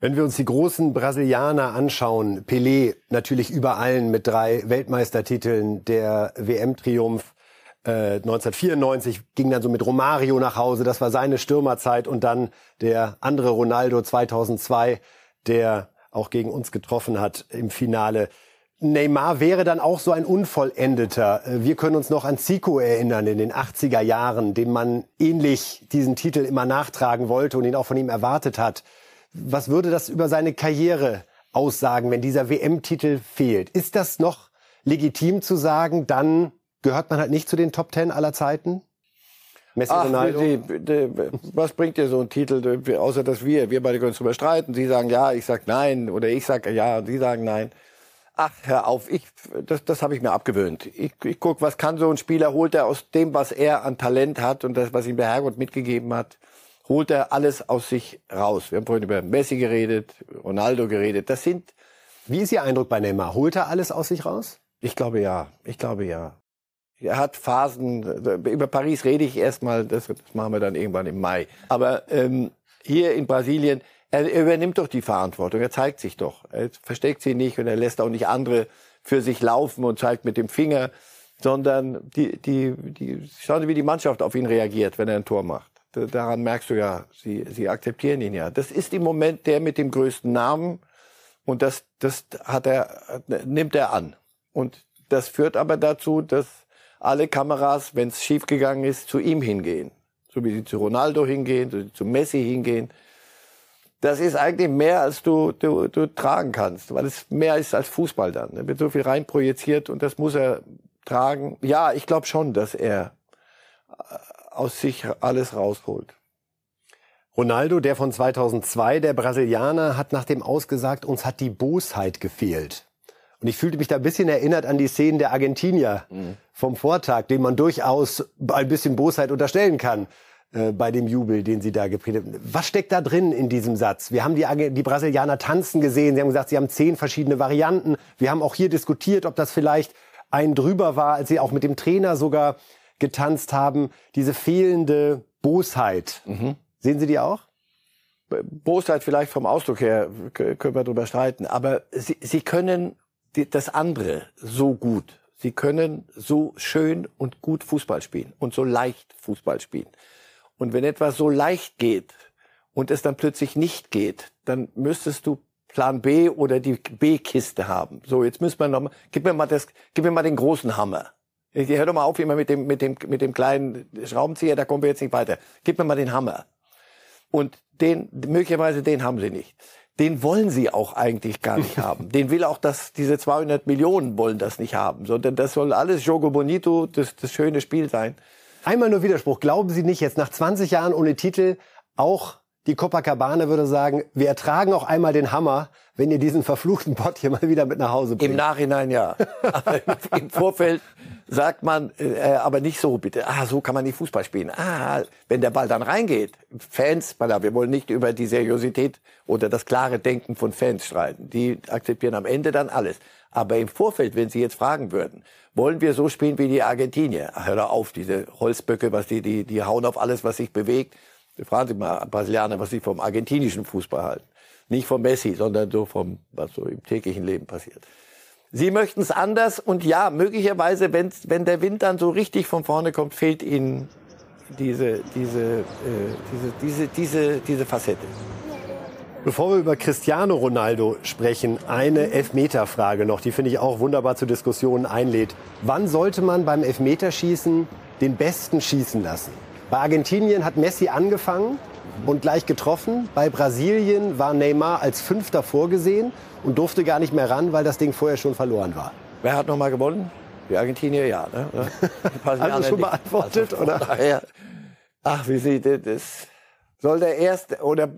Wenn wir uns die großen Brasilianer anschauen, Pelé natürlich über allen mit drei Weltmeistertiteln, der WM-Triumph äh, 1994 ging dann so mit Romario nach Hause, das war seine Stürmerzeit und dann der andere Ronaldo 2002 der auch gegen uns getroffen hat im Finale. Neymar wäre dann auch so ein Unvollendeter. Wir können uns noch an Zico erinnern in den 80er Jahren, dem man ähnlich diesen Titel immer nachtragen wollte und ihn auch von ihm erwartet hat. Was würde das über seine Karriere aussagen, wenn dieser WM-Titel fehlt? Ist das noch legitim zu sagen, dann gehört man halt nicht zu den Top Ten aller Zeiten? Messi, Ach, Ronaldo? Die, die, was bringt dir so ein Titel, außer dass wir, wir beide können uns darüber streiten. Sie sagen ja, ich sag nein, oder ich sag ja, und Sie sagen nein. Ach, hör auf, ich, das, das habe ich mir abgewöhnt. Ich, ich guck, was kann so ein Spieler, holt er aus dem, was er an Talent hat und das, was ihm der Herrgott mitgegeben hat, holt er alles aus sich raus. Wir haben vorhin über Messi geredet, Ronaldo geredet. Das sind. Wie ist Ihr Eindruck bei Neymar? Holt er alles aus sich raus? Ich glaube ja. Ich glaube ja. Er hat Phasen, über Paris rede ich erstmal, das, das machen wir dann irgendwann im Mai. Aber ähm, hier in Brasilien, er übernimmt doch die Verantwortung, er zeigt sich doch. Er versteckt sie nicht und er lässt auch nicht andere für sich laufen und zeigt mit dem Finger, sondern die, die, die, schauen Sie, wie die Mannschaft auf ihn reagiert, wenn er ein Tor macht. Daran merkst du ja, sie, sie akzeptieren ihn ja. Das ist im Moment der mit dem größten Namen und das, das hat er, nimmt er an. Und das führt aber dazu, dass alle Kameras, wenn es schiefgegangen ist, zu ihm hingehen. So wie sie zu Ronaldo hingehen, so wie sie zu Messi hingehen. Das ist eigentlich mehr, als du, du, du tragen kannst, weil es mehr ist als Fußball dann. Da wird so viel reinprojiziert und das muss er tragen. Ja, ich glaube schon, dass er äh, aus sich alles rausholt. Ronaldo, der von 2002, der Brasilianer, hat nach dem ausgesagt, uns hat die Bosheit gefehlt. Und ich fühlte mich da ein bisschen erinnert an die Szenen der Argentinier mhm. vom Vortag, dem man durchaus ein bisschen Bosheit unterstellen kann äh, bei dem Jubel, den sie da gepredigt haben. Was steckt da drin in diesem Satz? Wir haben die, die Brasilianer tanzen gesehen. Sie haben gesagt, sie haben zehn verschiedene Varianten. Wir haben auch hier diskutiert, ob das vielleicht ein drüber war, als sie auch mit dem Trainer sogar getanzt haben. Diese fehlende Bosheit. Mhm. Sehen Sie die auch? Bosheit vielleicht vom Ausdruck her können wir darüber streiten, aber sie, sie können die, das andere so gut. Sie können so schön und gut Fußball spielen und so leicht Fußball spielen. Und wenn etwas so leicht geht und es dann plötzlich nicht geht, dann müsstest du Plan B oder die B-Kiste haben. So, jetzt müssen wir noch mal, gib mir mal das, gib mir mal den großen Hammer. Ich hör doch mal auf immer mit dem, mit dem, mit dem kleinen Schraubenzieher, da kommen wir jetzt nicht weiter. Gib mir mal den Hammer. Und den, möglicherweise den haben sie nicht. Den wollen sie auch eigentlich gar nicht haben. Den will auch das, diese 200 Millionen wollen das nicht haben, sondern das soll alles Jogo Bonito, das, das schöne Spiel sein. Einmal nur Widerspruch. Glauben Sie nicht, jetzt nach 20 Jahren ohne Titel, auch die Copacabana würde sagen, wir ertragen auch einmal den Hammer, wenn ihr diesen verfluchten Pott hier mal wieder mit nach Hause bringt. Im Nachhinein ja. Im Vorfeld sagt man, äh, aber nicht so bitte. Ah, so kann man nicht Fußball spielen. Ah, wenn der Ball dann reingeht, Fans, wir wollen nicht über die Seriosität oder das klare Denken von Fans streiten. Die akzeptieren am Ende dann alles. Aber im Vorfeld, wenn Sie jetzt fragen würden, wollen wir so spielen wie die Argentinier? Ach, hör auf, diese Holzböcke, was die, die, die hauen auf alles, was sich bewegt. Fragen Sie mal Brasilianer, was sie vom argentinischen Fußball halten. Nicht vom Messi, sondern so vom, was so im täglichen Leben passiert. Sie möchten es anders und ja, möglicherweise, wenn, der Wind dann so richtig von vorne kommt, fehlt Ihnen diese, diese, äh, diese, diese, diese, diese Facette. Bevor wir über Cristiano Ronaldo sprechen, eine Elfmeterfrage noch, die finde ich auch wunderbar zur Diskussion einlädt. Wann sollte man beim Elfmeterschießen den Besten schießen lassen? Bei Argentinien hat Messi angefangen und gleich getroffen. Bei Brasilien war Neymar als Fünfter vorgesehen und durfte gar nicht mehr ran, weil das Ding vorher schon verloren war. Wer hat noch mal gewonnen? Die Argentinier, ja. Ne? also schon beantwortet, also, oder? Daher, ach, wie sieht das? Soll der erste oder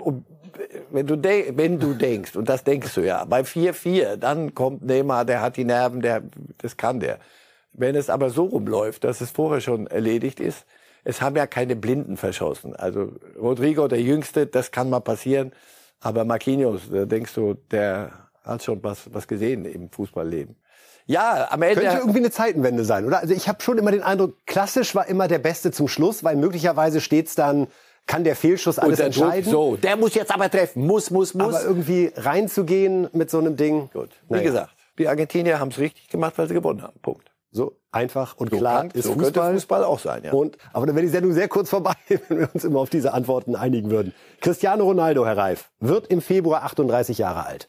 wenn du wenn du denkst und das denkst du ja bei 4-4, dann kommt Neymar, der hat die Nerven, der das kann der. Wenn es aber so rumläuft, dass es vorher schon erledigt ist, es haben ja keine Blinden verschossen. Also Rodrigo, der Jüngste, das kann mal passieren. Aber Marquinhos, da denkst du, der hat schon was, was gesehen im Fußballleben. Ja, am Ende. Könnte irgendwie eine Zeitenwende sein, oder? Also ich habe schon immer den Eindruck, klassisch war immer der Beste zum Schluss, weil möglicherweise steht's dann, kann der Fehlschuss alles der entscheiden. Druck, so, der muss jetzt aber treffen, muss, muss, muss. Aber irgendwie reinzugehen mit so einem Ding. Gut. Wie naja. gesagt, die Argentinier haben es richtig gemacht, weil sie gewonnen haben. Punkt. So einfach und so klar kann, ist so Fußball. Fußball auch sein, ja. Und, aber dann wäre die Sendung sehr kurz vorbei, wenn wir uns immer auf diese Antworten einigen würden. Cristiano Ronaldo, Herr Reif, wird im Februar 38 Jahre alt.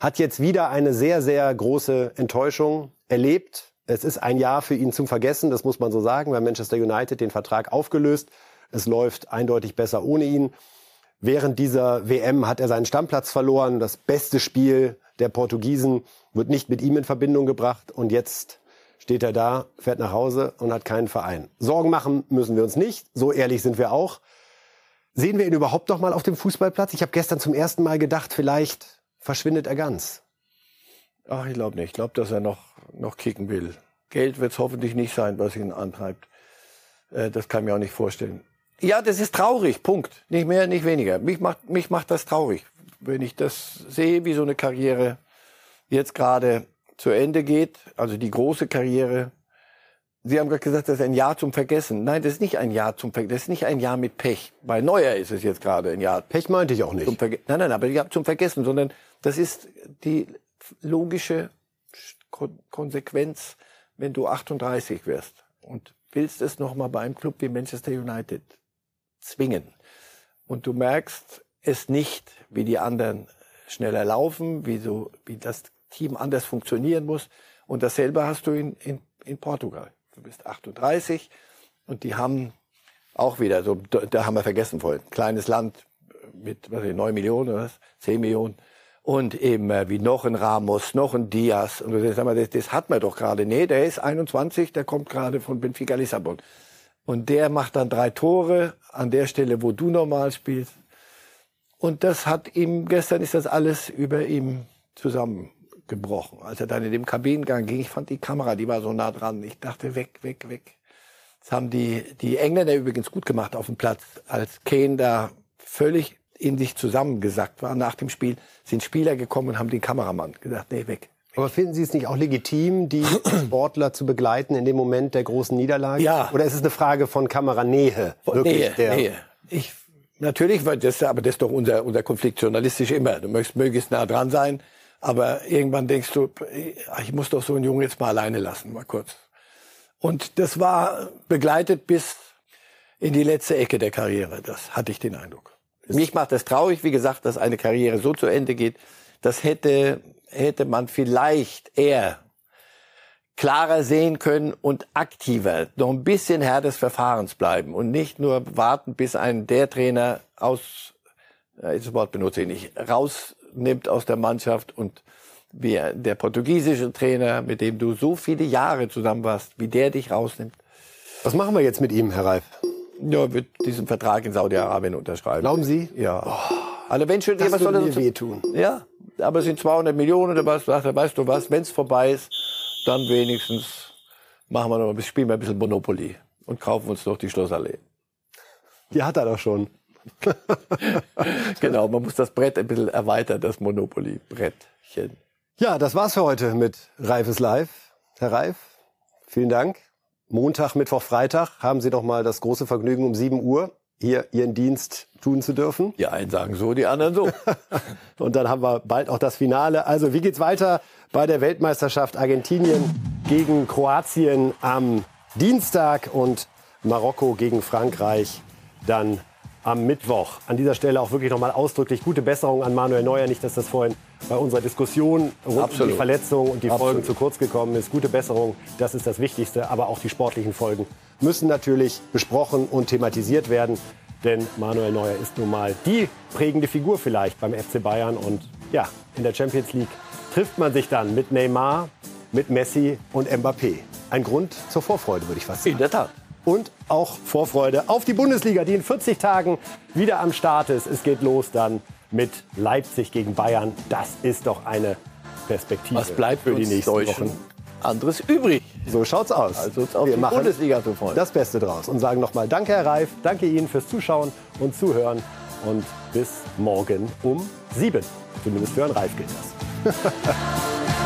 Hat jetzt wieder eine sehr, sehr große Enttäuschung erlebt. Es ist ein Jahr für ihn zum Vergessen, das muss man so sagen. weil Manchester United den Vertrag aufgelöst. Es läuft eindeutig besser ohne ihn. Während dieser WM hat er seinen Stammplatz verloren. Das beste Spiel der Portugiesen wird nicht mit ihm in Verbindung gebracht. Und jetzt steht er da, fährt nach Hause und hat keinen Verein. Sorgen machen müssen wir uns nicht, so ehrlich sind wir auch. Sehen wir ihn überhaupt noch mal auf dem Fußballplatz? Ich habe gestern zum ersten Mal gedacht, vielleicht verschwindet er ganz. Ach, ich glaube nicht. Ich glaube, dass er noch, noch kicken will. Geld wird es hoffentlich nicht sein, was ihn antreibt. Äh, das kann ich mir auch nicht vorstellen. Ja, das ist traurig, Punkt. Nicht mehr, nicht weniger. Mich macht, mich macht das traurig, wenn ich das sehe, wie so eine Karriere jetzt gerade zu Ende geht, also die große Karriere. Sie haben gerade gesagt, das ist ein Jahr zum Vergessen. Nein, das ist nicht ein Jahr zum Vergessen. Das ist nicht ein Jahr mit Pech. Bei Neuer ist es jetzt gerade ein Jahr. Pech meinte ich auch nicht. nein, nein, aber zum Vergessen, sondern das ist die logische Konsequenz, wenn du 38 wirst und willst es noch mal bei einem Club wie Manchester United zwingen. Und du merkst es nicht, wie die anderen schneller laufen, wie so, wie das Team anders funktionieren muss. Und dasselbe hast du in, in, in Portugal. Du bist 38 und die haben auch wieder, so, da haben wir vergessen vorhin, kleines Land mit was ich, 9 Millionen oder was, 10 Millionen. Und eben äh, wie noch ein Ramos, noch ein Diaz. Und das, das, das hat man doch gerade. Nee, der ist 21, der kommt gerade von Benfica Lissabon. Und der macht dann drei Tore an der Stelle, wo du normal spielst. Und das hat ihm, gestern ist das alles über ihm zusammen gebrochen. Als er dann in dem Kabinengang ging, ich fand die Kamera, die war so nah dran. Ich dachte, weg, weg, weg. Das haben die, die Engländer übrigens gut gemacht auf dem Platz. Als Kane da völlig in sich zusammengesackt war nach dem Spiel, sind Spieler gekommen und haben den Kameramann gesagt, nee, weg. Aber finden Sie es nicht auch legitim, die Sportler zu begleiten in dem Moment der großen Niederlage? Ja. Oder ist es eine Frage von Kameranähe? Wirklich Nähe, Nähe. Ich, natürlich, weil das, aber das ist doch unser, unser Konflikt journalistisch immer. Du möchtest möglichst nah dran sein. Aber irgendwann denkst du, ich muss doch so einen Jungen jetzt mal alleine lassen, mal kurz. Und das war begleitet bis in die letzte Ecke der Karriere. Das hatte ich den Eindruck. Mich macht das traurig, wie gesagt, dass eine Karriere so zu Ende geht. Das hätte, hätte man vielleicht eher klarer sehen können und aktiver, noch ein bisschen Herr des Verfahrens bleiben und nicht nur warten, bis ein der Trainer aus äh, das Wort benutze ich nicht, rausnimmt aus der Mannschaft und wie der portugiesische Trainer, mit dem du so viele Jahre zusammen warst, wie der dich rausnimmt. Was machen wir jetzt mit ihm, Herr Reif? Ja, wird diesen Vertrag in Saudi-Arabien unterschreiben. Glauben Sie? Ja. Oh, also wenn schon, das was soll das wehtun. Ja, aber es sind 200 Millionen oder was, weißt du was, wenn es vorbei ist, dann wenigstens machen wir noch, ein spielen wir ein bisschen Monopoly und kaufen uns doch die Schlossallee. Die hat er doch schon. genau, man muss das Brett ein bisschen erweitern, das Monopoly-Brettchen. Ja, das war's für heute mit Reifes Live. Herr Reif, vielen Dank. Montag, Mittwoch, Freitag haben Sie doch mal das große Vergnügen um 7 Uhr hier Ihren Dienst tun zu dürfen. Die einen sagen so, die anderen so. Und dann haben wir bald auch das Finale. Also wie geht's weiter bei der Weltmeisterschaft Argentinien gegen Kroatien am Dienstag und Marokko gegen Frankreich dann am Mittwoch. An dieser Stelle auch wirklich nochmal ausdrücklich gute Besserung an Manuel Neuer. Nicht, dass das vorhin bei unserer Diskussion rund Absolut. um die Verletzung und die Absolut. Folgen zu kurz gekommen ist. Gute Besserung, das ist das Wichtigste. Aber auch die sportlichen Folgen müssen natürlich besprochen und thematisiert werden. Denn Manuel Neuer ist nun mal die prägende Figur vielleicht beim FC Bayern. Und ja, in der Champions League trifft man sich dann mit Neymar, mit Messi und Mbappé. Ein Grund zur Vorfreude, würde ich fast sagen. In der Tat und auch Vorfreude auf die Bundesliga, die in 40 Tagen wieder am Start ist. Es geht los dann mit Leipzig gegen Bayern. Das ist doch eine Perspektive Was bleibt für die nächsten Deutschen Wochen. Anderes übrig. So schaut's aus. Also auf Wir die machen Bundesliga zu freuen. Das Beste draus und sagen nochmal Danke, Herr Reif. Danke Ihnen fürs Zuschauen und Zuhören. Und bis morgen um sieben. Zumindest für Herrn Reif gilt das.